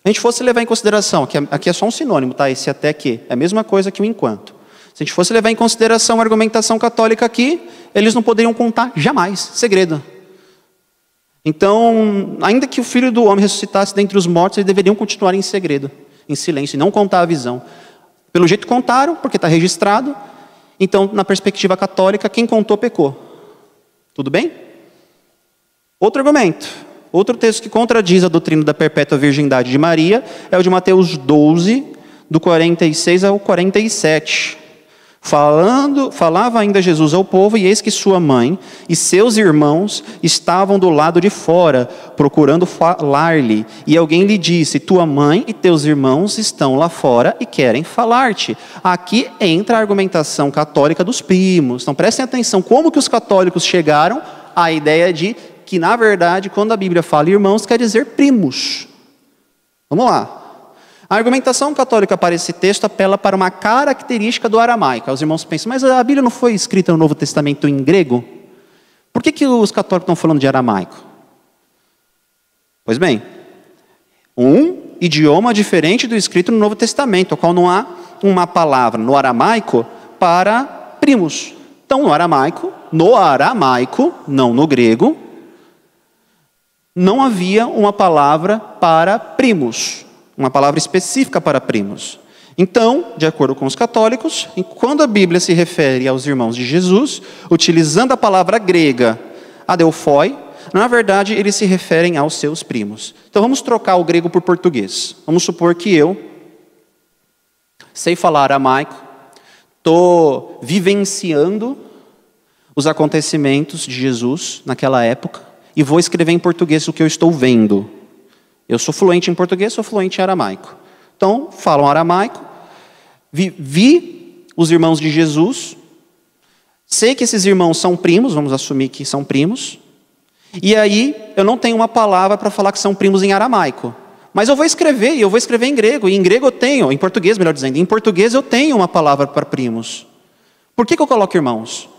a gente fosse levar em consideração, que aqui é só um sinônimo, tá? Esse até que, é a mesma coisa que o enquanto. Se a gente fosse levar em consideração a argumentação católica aqui, eles não poderiam contar jamais, segredo. Então, ainda que o filho do homem ressuscitasse dentre os mortos, eles deveriam continuar em segredo, em silêncio, e não contar a visão. Pelo jeito contaram, porque está registrado. Então, na perspectiva católica, quem contou pecou. Tudo bem? Outro argumento. Outro texto que contradiz a doutrina da perpétua virgindade de Maria é o de Mateus 12, do 46 ao 47. Falando, falava ainda Jesus ao povo, e eis que sua mãe e seus irmãos estavam do lado de fora, procurando falar-lhe. E alguém lhe disse: Tua mãe e teus irmãos estão lá fora e querem falar-te. Aqui entra a argumentação católica dos primos. Então prestem atenção como que os católicos chegaram à ideia de que, na verdade, quando a Bíblia fala irmãos, quer dizer primos. Vamos lá. A argumentação católica para esse texto apela para uma característica do aramaico. Os irmãos pensam, mas a Bíblia não foi escrita no Novo Testamento em grego? Por que, que os católicos estão falando de aramaico? Pois bem, um idioma diferente do escrito no Novo Testamento, ao qual não há uma palavra no aramaico para primos. Então, no aramaico, no aramaico, não no grego, não havia uma palavra para primos, uma palavra específica para primos. Então, de acordo com os católicos, quando a Bíblia se refere aos irmãos de Jesus, utilizando a palavra grega adelphoi, na verdade, eles se referem aos seus primos. Então vamos trocar o grego por português. Vamos supor que eu sei falar aramaico, estou vivenciando os acontecimentos de Jesus naquela época e vou escrever em português o que eu estou vendo. Eu sou fluente em português, sou fluente em aramaico. Então, falam aramaico, vi, vi os irmãos de Jesus, sei que esses irmãos são primos, vamos assumir que são primos, e aí eu não tenho uma palavra para falar que são primos em aramaico. Mas eu vou escrever, e eu vou escrever em grego, e em grego eu tenho, em português melhor dizendo, em português eu tenho uma palavra para primos. Por que, que eu coloco irmãos?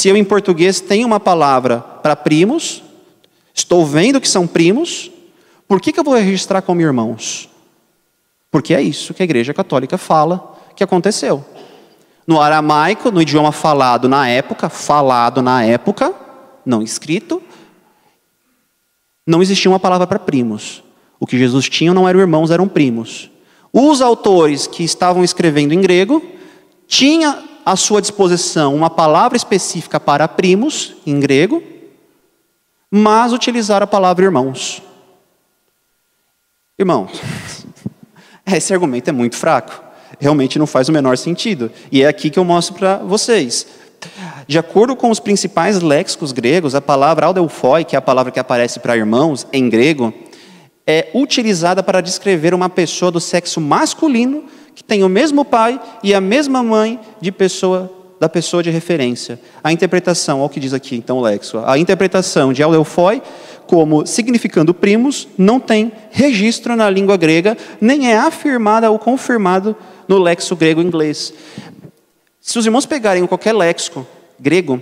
Se eu em português tenho uma palavra para primos, estou vendo que são primos, por que, que eu vou registrar como irmãos? Porque é isso que a Igreja Católica fala que aconteceu. No aramaico, no idioma falado na época, falado na época, não escrito, não existia uma palavra para primos. O que Jesus tinha não eram irmãos, eram primos. Os autores que estavam escrevendo em grego tinham à sua disposição uma palavra específica para primos, em grego, mas utilizaram a palavra irmãos. Irmão, esse argumento é muito fraco. Realmente não faz o menor sentido. E é aqui que eu mostro para vocês. De acordo com os principais léxicos gregos, a palavra aldelphoi, que é a palavra que aparece para irmãos em grego, é utilizada para descrever uma pessoa do sexo masculino que tem o mesmo pai e a mesma mãe de pessoa da pessoa de referência. A interpretação, olha o que diz aqui então o léxico, a interpretação de aldelphoi como significando primos não tem registro na língua grega, nem é afirmada ou confirmado no léxico grego inglês. Se os irmãos pegarem qualquer léxico grego,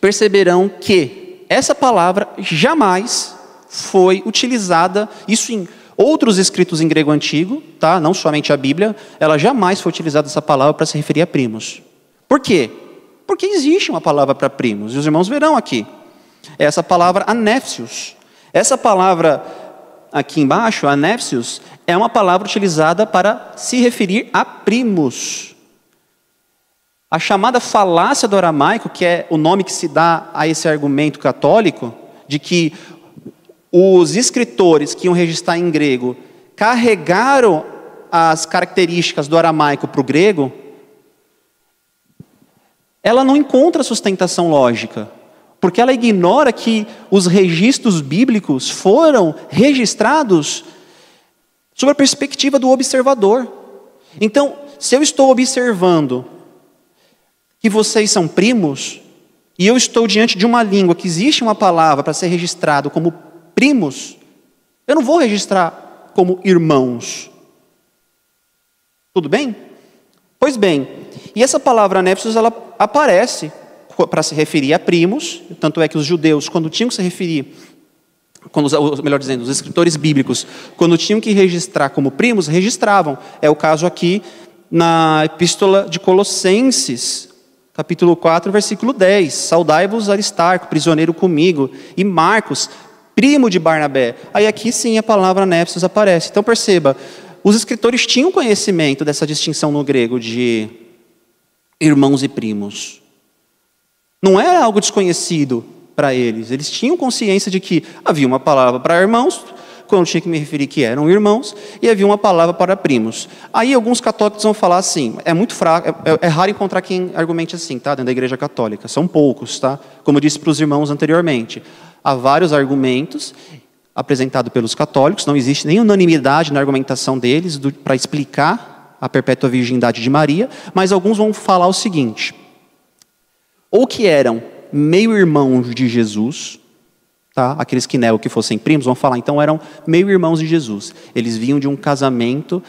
perceberão que essa palavra jamais foi utilizada, isso em outros escritos em grego antigo, tá? não somente a Bíblia, ela jamais foi utilizada essa palavra para se referir a primos. Por quê? Porque existe uma palavra para primos, e os irmãos verão aqui. É essa palavra anéfsios. Essa palavra aqui embaixo, anéfsios, é uma palavra utilizada para se referir a primos. A chamada falácia do aramaico, que é o nome que se dá a esse argumento católico, de que os escritores que iam registrar em grego carregaram as características do aramaico para o grego, ela não encontra sustentação lógica, porque ela ignora que os registros bíblicos foram registrados sob a perspectiva do observador. Então, se eu estou observando que vocês são primos, e eu estou diante de uma língua que existe uma palavra para ser registrado como primos, eu não vou registrar como irmãos. Tudo bem? Pois bem, e essa palavra népsios, ela aparece para se referir a primos, tanto é que os judeus, quando tinham que se referir, quando, melhor dizendo, os escritores bíblicos, quando tinham que registrar como primos, registravam. É o caso aqui na epístola de Colossenses, capítulo 4, versículo 10. Saudai-vos Aristarco, prisioneiro comigo, e Marcos, primo de Barnabé. Aí aqui sim a palavra népsios aparece. Então perceba, os escritores tinham conhecimento dessa distinção no grego de irmãos e primos. Não era algo desconhecido para eles. Eles tinham consciência de que havia uma palavra para irmãos, quando tinha que me referir que eram irmãos, e havia uma palavra para primos. Aí alguns católicos vão falar assim, é muito fraco, é, é raro encontrar quem argumente assim, tá? Dentro da igreja católica. São poucos, tá? Como eu disse para os irmãos anteriormente. Há vários argumentos apresentados pelos católicos, não existe nem unanimidade na argumentação deles para explicar a perpétua virgindade de Maria, mas alguns vão falar o seguinte: ou que eram meio-irmãos de Jesus, tá? aqueles que negam que fossem primos, vão falar, então eram meio-irmãos de Jesus. Eles vinham de um casamento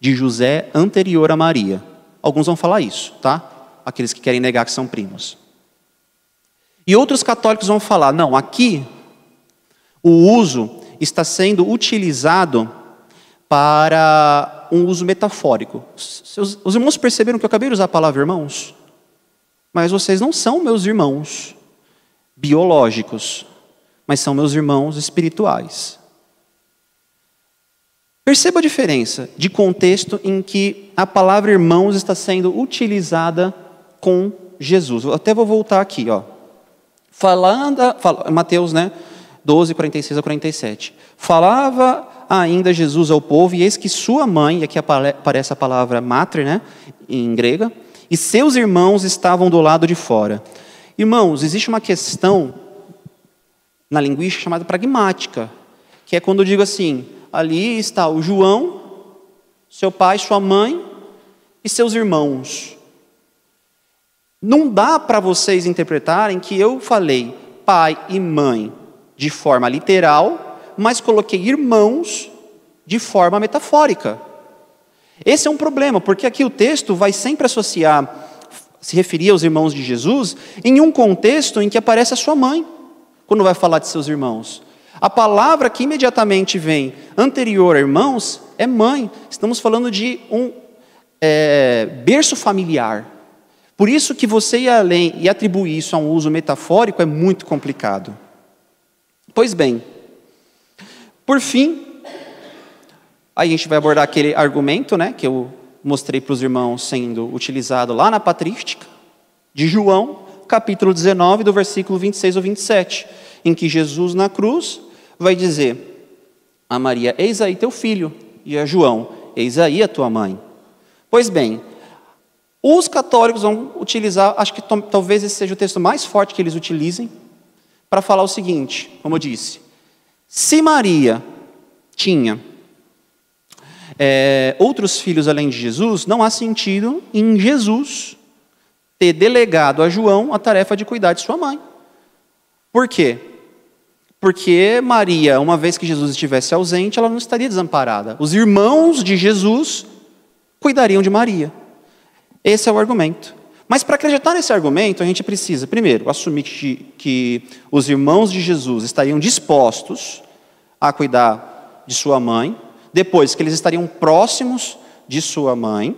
de José anterior a Maria. Alguns vão falar isso, tá? Aqueles que querem negar que são primos. E outros católicos vão falar, não, aqui o uso está sendo utilizado para um uso metafórico. Os irmãos perceberam que eu acabei de usar a palavra irmãos? Mas vocês não são meus irmãos biológicos, mas são meus irmãos espirituais. Perceba a diferença de contexto em que a palavra irmãos está sendo utilizada com Jesus. Eu até vou voltar aqui, ó. Falando, fala, Mateus, né? 12, 46 a 47. Falava ainda Jesus ao povo, e eis que sua mãe, e aqui aparece a palavra mater, né? Em grega, e seus irmãos estavam do lado de fora. Irmãos, existe uma questão na linguística chamada pragmática, que é quando eu digo assim: ali está o João, seu pai, sua mãe e seus irmãos. Não dá para vocês interpretarem que eu falei pai e mãe de forma literal, mas coloquei irmãos de forma metafórica. Esse é um problema, porque aqui o texto vai sempre associar, se referir aos irmãos de Jesus, em um contexto em que aparece a sua mãe, quando vai falar de seus irmãos. A palavra que imediatamente vem anterior a irmãos é mãe. Estamos falando de um é, berço familiar. Por isso que você ir além e atribuir isso a um uso metafórico é muito complicado. Pois bem, por fim, a gente vai abordar aquele argumento né, que eu mostrei para os irmãos sendo utilizado lá na patrística, de João, capítulo 19, do versículo 26 ao 27, em que Jesus na cruz vai dizer a Maria: Eis aí teu filho, e a João: Eis aí a tua mãe. Pois bem, os católicos vão utilizar, acho que talvez esse seja o texto mais forte que eles utilizem, para falar o seguinte: como eu disse, se Maria tinha é, outros filhos além de Jesus, não há sentido em Jesus ter delegado a João a tarefa de cuidar de sua mãe. Por quê? Porque Maria, uma vez que Jesus estivesse ausente, ela não estaria desamparada. Os irmãos de Jesus cuidariam de Maria. Esse é o argumento. Mas para acreditar nesse argumento, a gente precisa, primeiro, assumir que, que os irmãos de Jesus estariam dispostos a cuidar de sua mãe, depois, que eles estariam próximos de sua mãe,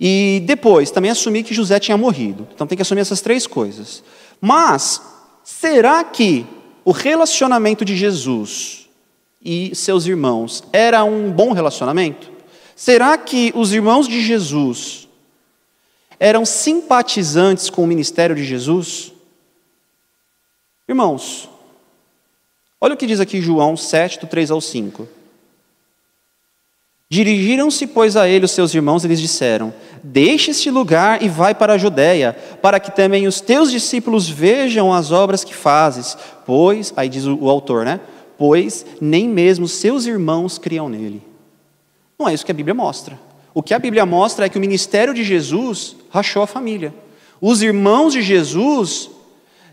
e depois, também assumir que José tinha morrido. Então tem que assumir essas três coisas. Mas, será que o relacionamento de Jesus e seus irmãos era um bom relacionamento? Será que os irmãos de Jesus eram simpatizantes com o ministério de Jesus? Irmãos, olha o que diz aqui João 7, do 3 ao 5. Dirigiram-se, pois, a ele os seus irmãos e lhes disseram: Deixe este lugar e vai para a Judéia, para que também os teus discípulos vejam as obras que fazes. Pois, aí diz o, autor, né? Pois nem mesmo seus irmãos criam nele. Não é isso que a Bíblia mostra. O que a Bíblia mostra é que o ministério de Jesus rachou a família. Os irmãos de Jesus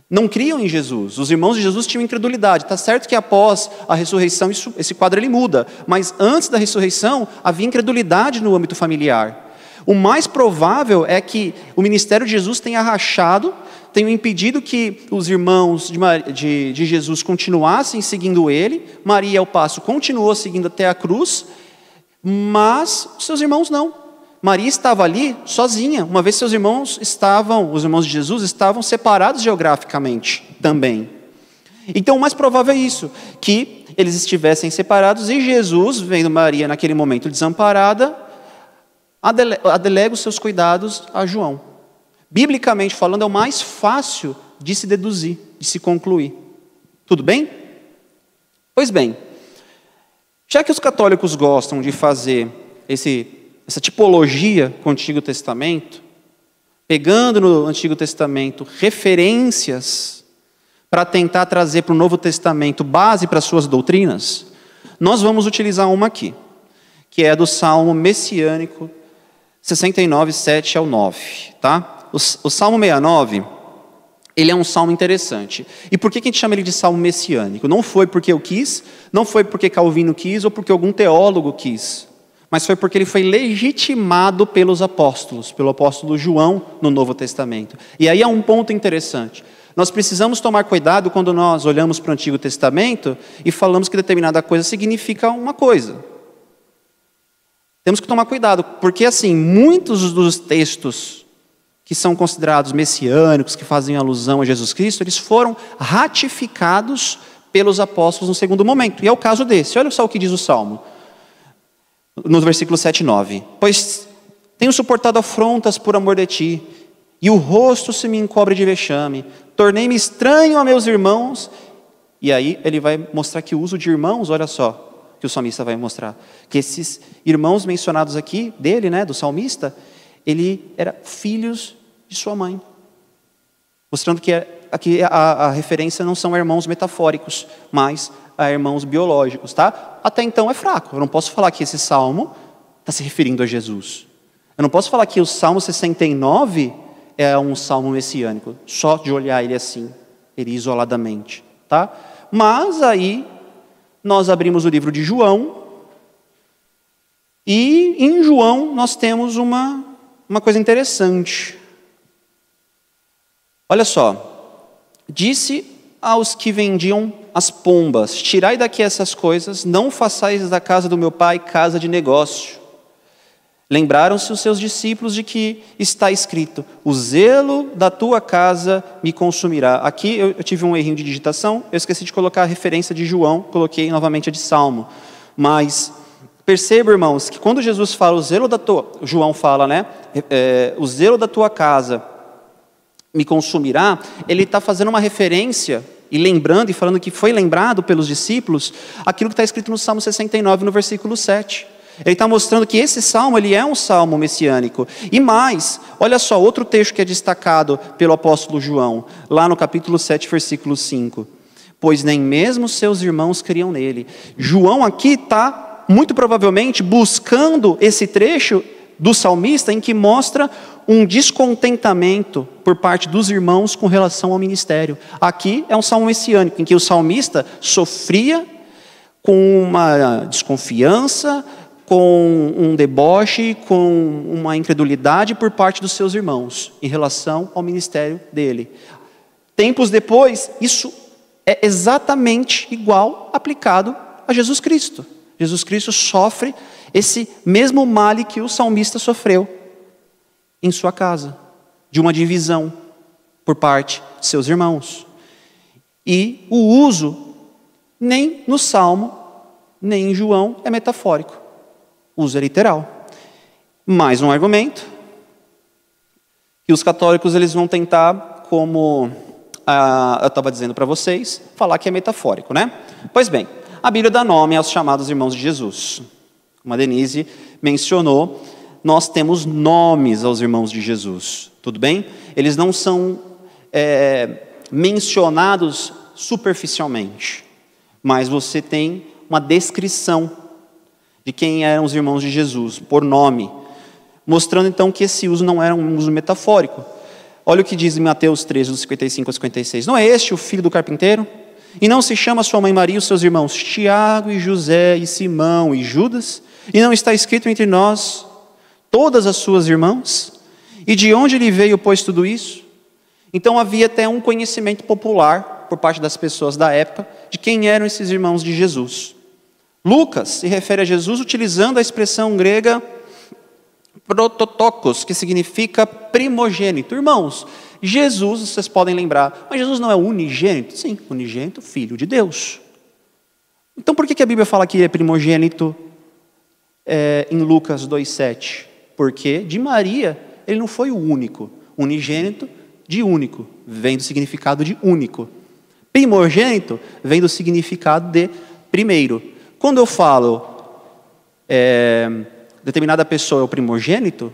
não criam em Jesus. Os irmãos de Jesus tinham incredulidade. Está certo que após a ressurreição isso, esse quadro ele muda, mas antes da ressurreição havia incredulidade no âmbito familiar. O mais provável é que o ministério de Jesus tenha rachado, tenha impedido que os irmãos de, de, de Jesus continuassem seguindo ele. Maria, ao passo, continuou seguindo até a cruz, mas seus irmãos não. Maria estava ali sozinha, uma vez seus irmãos estavam, os irmãos de Jesus estavam separados geograficamente também. Então, o mais provável é isso, que eles estivessem separados e Jesus, vendo Maria naquele momento desamparada, adelega os seus cuidados a João. Biblicamente falando, é o mais fácil de se deduzir, de se concluir. Tudo bem? Pois bem, já que os católicos gostam de fazer esse, essa tipologia com o Antigo Testamento, pegando no Antigo Testamento referências para tentar trazer para o Novo Testamento base para suas doutrinas, nós vamos utilizar uma aqui, que é do Salmo Messiânico 69, 7 ao 9. Tá? O, o Salmo 69 ele é um salmo interessante. E por que a gente chama ele de salmo messiânico? Não foi porque eu quis, não foi porque Calvino quis ou porque algum teólogo quis, mas foi porque ele foi legitimado pelos apóstolos, pelo apóstolo João no Novo Testamento. E aí é um ponto interessante. Nós precisamos tomar cuidado quando nós olhamos para o Antigo Testamento e falamos que determinada coisa significa uma coisa. Temos que tomar cuidado, porque assim, muitos dos textos que são considerados messiânicos, que fazem alusão a Jesus Cristo, eles foram ratificados pelos apóstolos no segundo momento. E é o caso desse. Olha só o que diz o Salmo, no versículo 7 e 9. Pois tenho suportado afrontas por amor de ti, e o rosto se me encobre de vexame. Tornei-me estranho a meus irmãos. E aí ele vai mostrar que o uso de irmãos, olha só, que o salmista vai mostrar, que esses irmãos mencionados aqui dele, né, do salmista, ele era filhos de sua mãe. Mostrando que aqui a, a referência não são irmãos metafóricos, mas a irmãos biológicos, tá? Até então é fraco. Eu não posso falar que esse salmo está se referindo a Jesus. Eu não posso falar que o Salmo 69 é um salmo messiânico, só de olhar ele assim, ele isoladamente, tá? Mas aí nós abrimos o livro de João e em João nós temos uma, uma coisa interessante. Olha só, disse aos que vendiam as pombas: Tirai daqui essas coisas, não façais da casa do meu pai casa de negócio. Lembraram-se os seus discípulos de que está escrito: O zelo da tua casa me consumirá. Aqui eu, tive um errinho de digitação, eu esqueci de colocar a referência de João, coloquei novamente a de Salmo. Mas perceba, irmãos, que quando Jesus fala o zelo da tua, João fala, né? É, o zelo da tua casa me consumirá, ele está fazendo uma referência e lembrando e falando que foi lembrado pelos discípulos aquilo que está escrito no Salmo 69, no versículo 7. Ele está mostrando que esse salmo ele é um salmo messiânico. E mais, olha só, outro texto que é destacado pelo apóstolo João, lá no capítulo 7, versículo 5. Pois nem mesmo seus irmãos criam nele. João aqui está, muito provavelmente, buscando esse trecho do salmista em que mostra um descontentamento por parte dos irmãos com relação ao ministério. Aqui é um salmo messiânico, em que o salmista sofria com uma desconfiança, com um deboche, com uma incredulidade por parte dos seus irmãos em relação ao ministério dele. Tempos depois, isso é exatamente igual aplicado a Jesus Cristo. Jesus Cristo sofre esse mesmo mal que o salmista sofreu em sua casa, de uma divisão por parte de seus irmãos. E o uso, nem no Salmo, nem em João, é metafórico. O uso é literal. Mais um argumento que os católicos eles vão tentar, como ah, eu estava dizendo para vocês, falar que é metafórico, né? Pois bem, a Bíblia dá nome aos chamados irmãos de Jesus. Como a Denise mencionou, nós temos nomes aos irmãos de Jesus, tudo bem? Eles não são é, mencionados superficialmente, mas você tem uma descrição de quem eram os irmãos de Jesus, por nome, mostrando então que esse uso não era um uso metafórico. Olha o que diz em Mateus 13, dos 55 a 56. Não é este o filho do carpinteiro? E não se chama sua mãe Maria e os seus irmãos Tiago e José e Simão e Judas? E não está escrito entre nós todas as suas irmãs? E de onde lhe veio, pois, tudo isso? Então havia até um conhecimento popular por parte das pessoas da época de quem eram esses irmãos de Jesus. Lucas se refere a Jesus utilizando a expressão grega prototokos, que significa primogênito. Irmãos, Jesus, vocês podem lembrar, mas Jesus não é unigênito? Sim, unigênito, filho de Deus. Então por que a Bíblia fala que ele é primogênito é, em Lucas 2,7? Porque de Maria ele não foi o único. Unigênito de único, vem do significado de único. Primogênito vem do significado de primeiro. Quando eu falo é, determinada pessoa é o primogênito,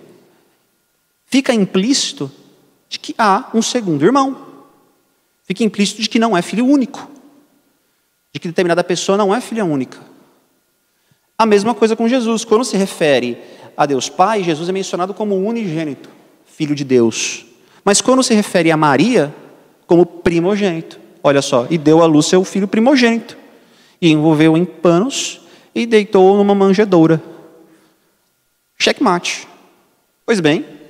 fica implícito de que há um segundo irmão. Fica implícito de que não é filho único. De que determinada pessoa não é filha única. A mesma coisa com Jesus. Quando se refere a Deus Pai, Jesus é mencionado como unigênito, filho de Deus. Mas quando se refere a Maria, como primogênito, olha só, e deu à luz seu filho primogênito, e envolveu em panos e deitou numa manjedoura. Checkmate. Pois bem,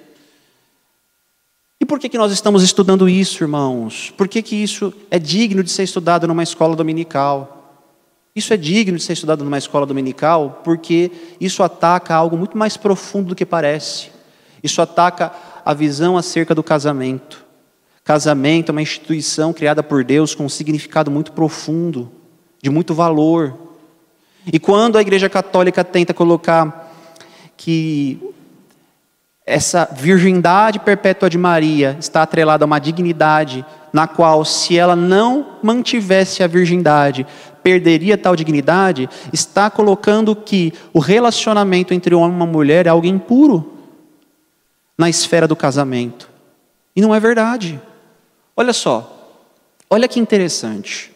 e por que, que nós estamos estudando isso, irmãos? Por que, que isso é digno de ser estudado numa escola dominical? Isso é digno de ser estudado numa escola dominical porque isso ataca algo muito mais profundo do que parece. Isso ataca a visão acerca do casamento. Casamento é uma instituição criada por Deus com um significado muito profundo, de muito valor. E quando a Igreja Católica tenta colocar que essa virgindade perpétua de Maria está atrelada a uma dignidade na qual, se ela não mantivesse a virgindade, perderia tal dignidade, está colocando que o relacionamento entre homem e uma mulher é algo impuro na esfera do casamento. E não é verdade. Olha só, olha que interessante.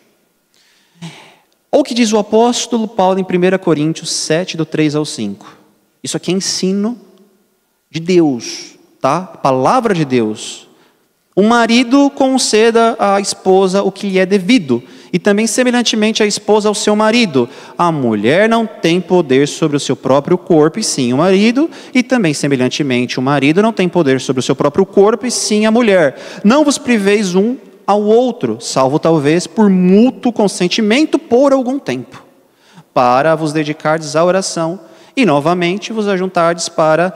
Olha o que diz o apóstolo Paulo em 1 Coríntios 7, do 3 ao 5. Isso aqui é ensino de Deus, tá? Palavra de Deus. O marido conceda à esposa o que lhe é devido, e também semelhantemente a esposa ao seu marido. A mulher não tem poder sobre o seu próprio corpo, e sim o marido, e também semelhantemente o marido não tem poder sobre o seu próprio corpo, e sim a mulher. Não vos priveis um ao outro, salvo talvez por mútuo consentimento por algum tempo, para vos dedicardes à oração e novamente vos ajuntardes para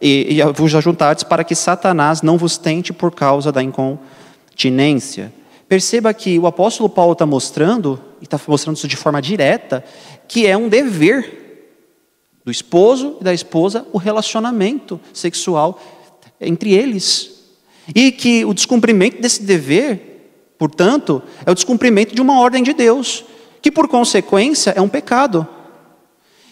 e, e vos ajuntardes para que Satanás não vos tente por causa da incontinência. Perceba que o apóstolo Paulo está mostrando, e está mostrando isso de forma direta, que é um dever do esposo e da esposa o relacionamento sexual entre eles. E que o descumprimento desse dever, portanto, é o descumprimento de uma ordem de Deus, que por consequência é um pecado.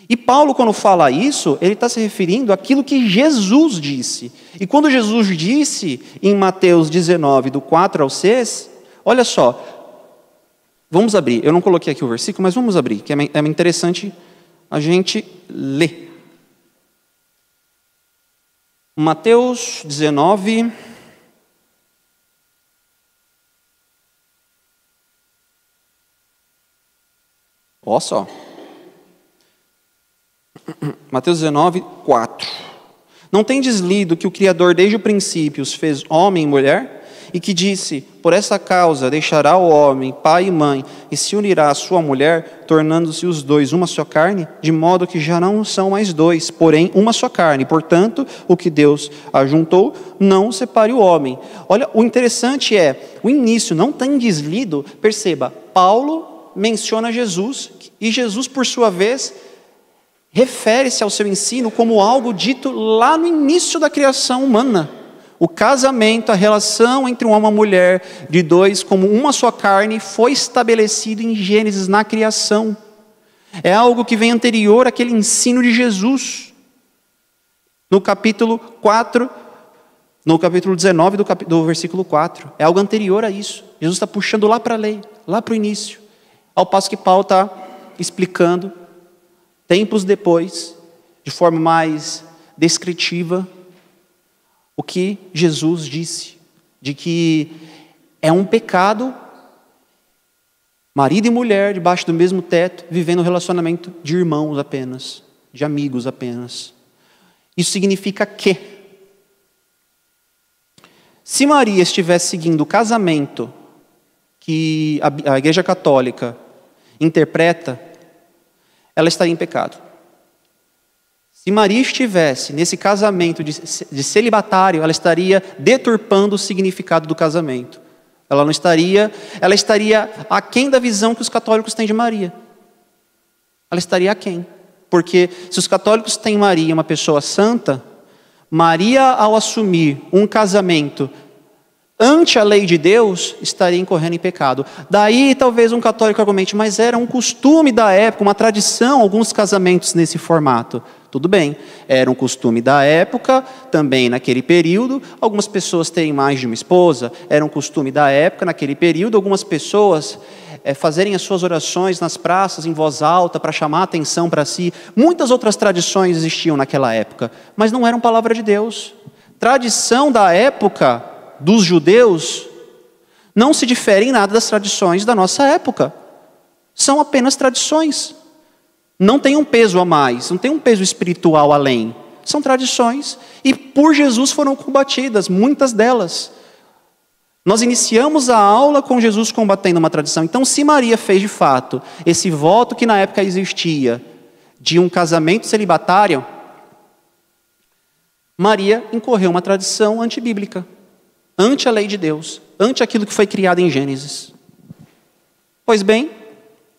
E Paulo, quando fala isso, ele está se referindo àquilo que Jesus disse. E quando Jesus disse em Mateus 19, do 4 ao 6, olha só, vamos abrir, eu não coloquei aqui o versículo, mas vamos abrir, que é, é interessante a gente ler. Mateus 19. Olha só. Mateus 19, 4. Não tem deslido que o Criador desde o princípio os fez homem e mulher? E que disse: Por essa causa deixará o homem pai e mãe, e se unirá à sua mulher, tornando-se os dois uma só carne, de modo que já não são mais dois, porém uma só carne. Portanto, o que Deus ajuntou, não separe o homem. Olha, o interessante é, o início não tem deslido, perceba, Paulo menciona Jesus, e Jesus, por sua vez, refere-se ao seu ensino como algo dito lá no início da criação humana. O casamento, a relação entre um homem e uma mulher, de dois como uma só carne, foi estabelecido em Gênesis na criação. É algo que vem anterior àquele ensino de Jesus. No capítulo 4, no capítulo 19 do, cap... do versículo 4. É algo anterior a isso. Jesus está puxando lá para a lei, lá para o início. Ao passo que Paulo está explicando tempos depois, de forma mais descritiva, o que Jesus disse, de que é um pecado marido e mulher debaixo do mesmo teto, vivendo um relacionamento de irmãos apenas, de amigos apenas. Isso significa que, se Maria estivesse seguindo o casamento que a Igreja Católica interpreta, ela estaria em pecado. Se Maria estivesse nesse casamento de, celibatário, ela estaria deturpando o significado do casamento. Ela não estaria, ela estaria aquém da visão que os católicos têm de Maria. Ela estaria aquém. Porque se os católicos têm Maria, uma pessoa santa, Maria, ao assumir um casamento ante a lei de Deus, estaria incorrendo em pecado. Daí talvez um católico argumente, mas era um costume da época, uma tradição, alguns casamentos nesse formato. Tudo bem, era um costume da época, também naquele período, algumas pessoas terem mais de uma esposa, era um costume da época, naquele período, algumas pessoas é, fazerem as suas orações nas praças em voz alta para chamar a atenção para si. Muitas outras tradições existiam naquela época, mas não eram palavra de Deus. Tradição da época dos judeus não se difere em nada das tradições da nossa época. São apenas tradições. Não tem um peso a mais, não tem um peso espiritual além. São tradições e por Jesus foram combatidas, muitas delas. Nós iniciamos a aula com Jesus combatendo uma tradição. Então, se Maria fez de fato esse voto que na época existia de um casamento celibatário, Maria incorreu uma tradição antibíblica ante a lei de Deus, ante aquilo que foi criado em Gênesis. Pois bem,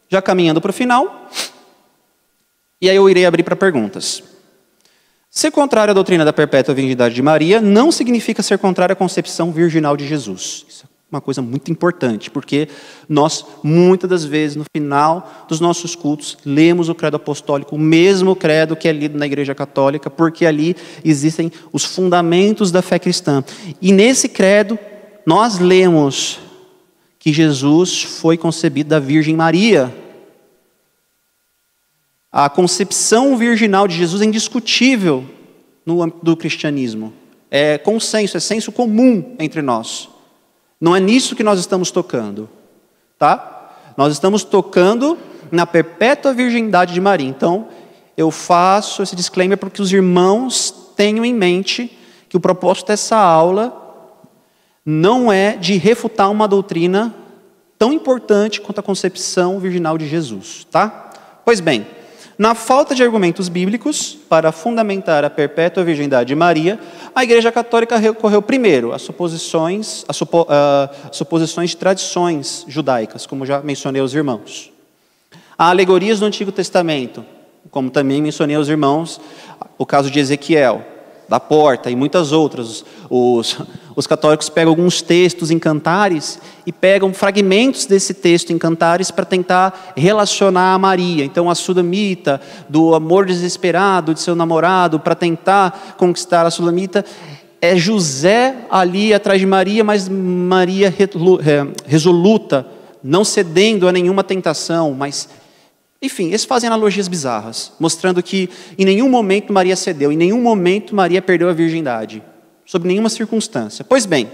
já caminhando para o final, e aí eu irei abrir para perguntas. Ser contrário à doutrina da perpétua virgindade de Maria não significa ser contrário à concepção virginal de Jesus. Isso uma coisa muito importante, porque nós, muitas das vezes, no final dos nossos cultos, lemos o credo apostólico, o mesmo credo que é lido na Igreja Católica, porque ali existem os fundamentos da fé cristã. E nesse credo, nós lemos que Jesus foi concebido da Virgem Maria. A concepção virginal de Jesus é indiscutível no âmbito do cristianismo. É consenso, é senso comum entre nós. Não é nisso que nós estamos tocando, tá? Nós estamos tocando na perpétua virgindade de Maria. Então, eu faço esse disclaimer para que os irmãos tenham em mente que o propósito dessa aula não é de refutar uma doutrina tão importante quanto a concepção virginal de Jesus, tá? Pois bem, na falta de argumentos bíblicos para fundamentar a perpétua virgindade de Maria, a Igreja Católica recorreu primeiro às suposições, às supo, uh, suposições de tradições judaicas, como já mencionei aos irmãos. Há alegorias do Antigo Testamento, como também mencionei aos irmãos, o caso de Ezequiel, da porta e muitas outras. Os, os católicos pegam alguns textos em cantares e pegam fragmentos desse texto em cantares para tentar relacionar a Maria. Então, a sulamita, do amor desesperado de seu namorado, para tentar conquistar a sulamita, é José ali atrás de Maria, mas Maria resoluta, não cedendo a nenhuma tentação, mas enfim, eles fazem analogias bizarras, mostrando que em nenhum momento Maria cedeu, em nenhum momento Maria perdeu a virgindade, sob nenhuma circunstância. Pois bem,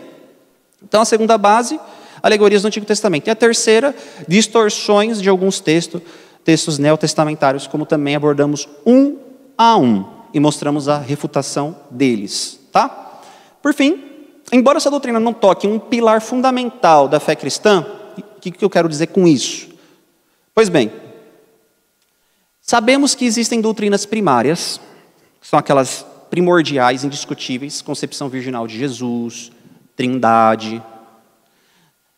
então a segunda base, alegorias do Antigo Testamento. E a terceira, distorções de alguns textos, textos neotestamentários, como também abordamos um a um e mostramos a refutação deles, tá? Por fim, embora essa doutrina não toque um pilar fundamental da fé cristã, o que eu quero dizer com isso? Pois bem, Sabemos que existem doutrinas primárias, que são aquelas primordiais, indiscutíveis, concepção virginal de Jesus, trindade,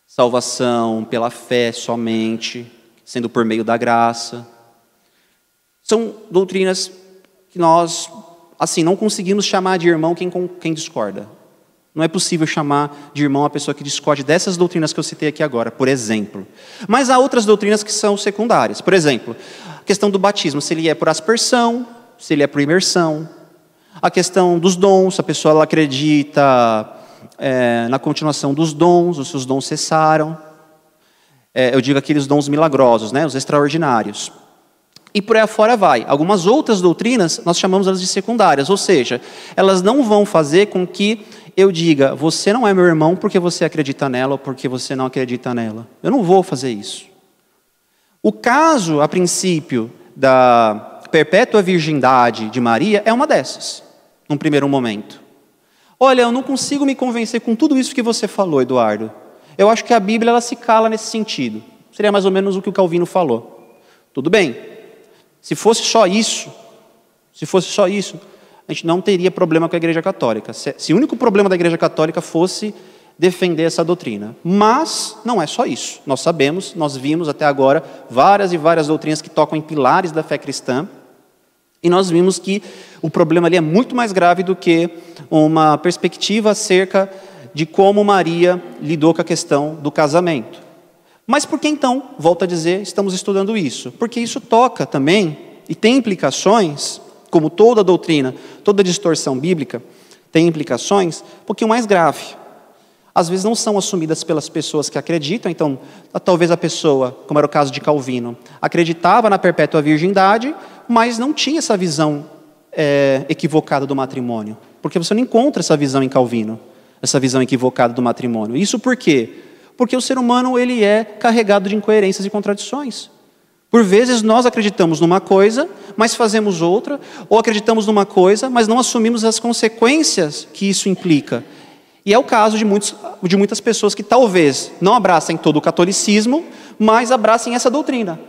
salvação pela fé somente, sendo por meio da graça. São doutrinas que nós, assim, não conseguimos chamar de irmão quem, quem discorda. Não é possível chamar de irmão a pessoa que discorde dessas doutrinas que eu citei aqui agora, por exemplo. Mas há outras doutrinas que são secundárias. Por exemplo, questão do batismo, se ele é por aspersão, se ele é por imersão. A questão dos dons, a pessoa ela acredita é, na continuação dos dons, os seus dons cessaram. É, eu digo aqueles dons milagrosos, né, os extraordinários. E por aí afora vai. Algumas outras doutrinas nós chamamos elas de secundárias, ou seja, elas não vão fazer com que eu diga, você não é meu irmão porque você acredita nela ou porque você não acredita nela. Eu não vou fazer isso. O caso, a princípio, da perpétua virgindade de Maria é uma dessas, num primeiro momento. Olha, eu não consigo me convencer com tudo isso que você falou, Eduardo. Eu acho que a Bíblia ela se cala nesse sentido. Seria mais ou menos o que o Calvino falou. Tudo bem. Se fosse só isso, se fosse só isso, a gente não teria problema com a Igreja Católica. Se, se o único problema da Igreja Católica fosse defender essa doutrina. Mas não é só isso. Nós sabemos, nós vimos até agora várias e várias doutrinas que tocam em pilares da fé cristã. E nós vimos que o problema ali é muito mais grave do que uma perspectiva acerca de como Maria lidou com a questão do casamento. Mas por que então, volto a dizer, estamos estudando isso? Porque isso toca também e tem implicações como toda doutrina, toda distorção bíblica, tem implicações um pouquinho mais grave. Às vezes não são assumidas pelas pessoas que acreditam, então, talvez a pessoa, como era o caso de Calvino, acreditava na perpétua virgindade, mas não tinha essa visão é, equivocada do matrimônio. Porque você não encontra essa visão em Calvino, essa visão equivocada do matrimônio. Isso por quê? Porque o ser humano ele é carregado de incoerências e contradições. Por vezes nós acreditamos numa coisa, mas fazemos outra, ou acreditamos numa coisa, mas não assumimos as consequências que isso implica. E é o caso de, muitos, de muitas pessoas que talvez não abracem todo o catolicismo, mas abracem essa doutrina.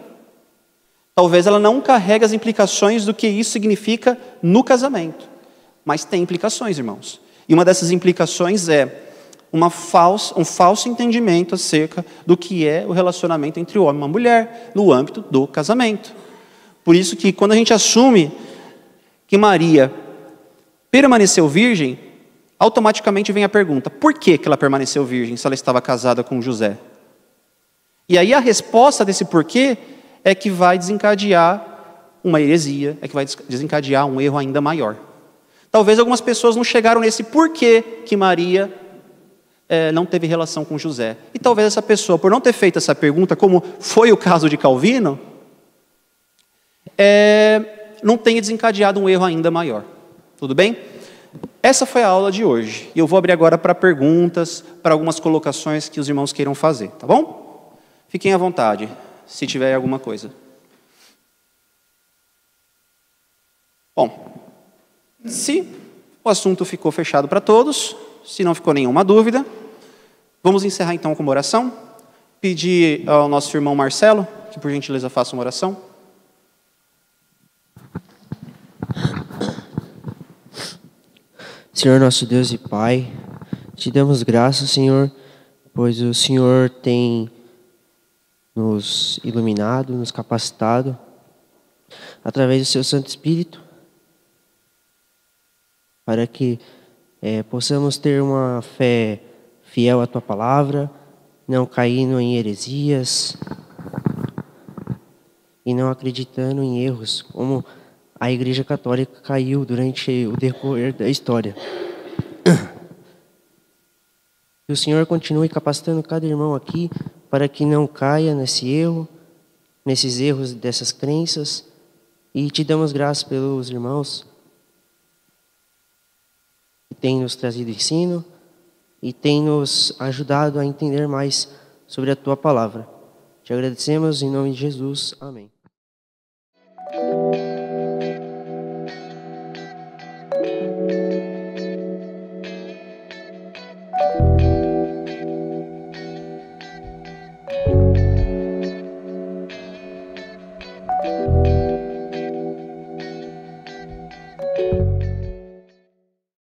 Talvez ela não carregue as implicações do que isso significa no casamento, mas tem implicações, irmãos. E uma dessas implicações é uma falsa, um falso entendimento acerca do que é o relacionamento entre o homem e uma mulher no âmbito do casamento. Por isso que quando a gente assume que Maria permaneceu virgem, automaticamente vem a pergunta: por que, ela permaneceu virgem se ela estava casada com José? E aí a resposta desse porquê é que vai desencadear uma heresia, é que vai desencadear um erro ainda maior. Talvez algumas pessoas não chegaram nesse porquê que Maria é, não teve relação com José. E talvez essa pessoa, por não ter feito essa pergunta, como foi o caso de Calvino, é, não tenha desencadeado um erro ainda maior. Tudo bem? Essa foi a aula de hoje. E eu vou abrir agora para perguntas, para algumas colocações que os irmãos queiram fazer, tá bom? Fiquem à vontade, se tiver alguma coisa. Bom, se o assunto ficou fechado para todos, se não ficou nenhuma dúvida, vamos encerrar então com uma oração. Pedir ao nosso irmão Marcelo que, por gentileza, faça uma oração. Senhor nosso Deus e Pai, te damos graças, Senhor, pois o Senhor tem nos iluminado, nos capacitado através do seu Santo Espírito para que é, possamos ter uma fé fiel à tua palavra, não caindo em heresias e não acreditando em erros, como a Igreja Católica caiu durante o decorrer da história. Que o Senhor continue capacitando cada irmão aqui para que não caia nesse erro, nesses erros dessas crenças. E te damos graças pelos irmãos que tem nos trazido ensino e tem nos ajudado a entender mais sobre a tua palavra. Te agradecemos em nome de Jesus. Amém.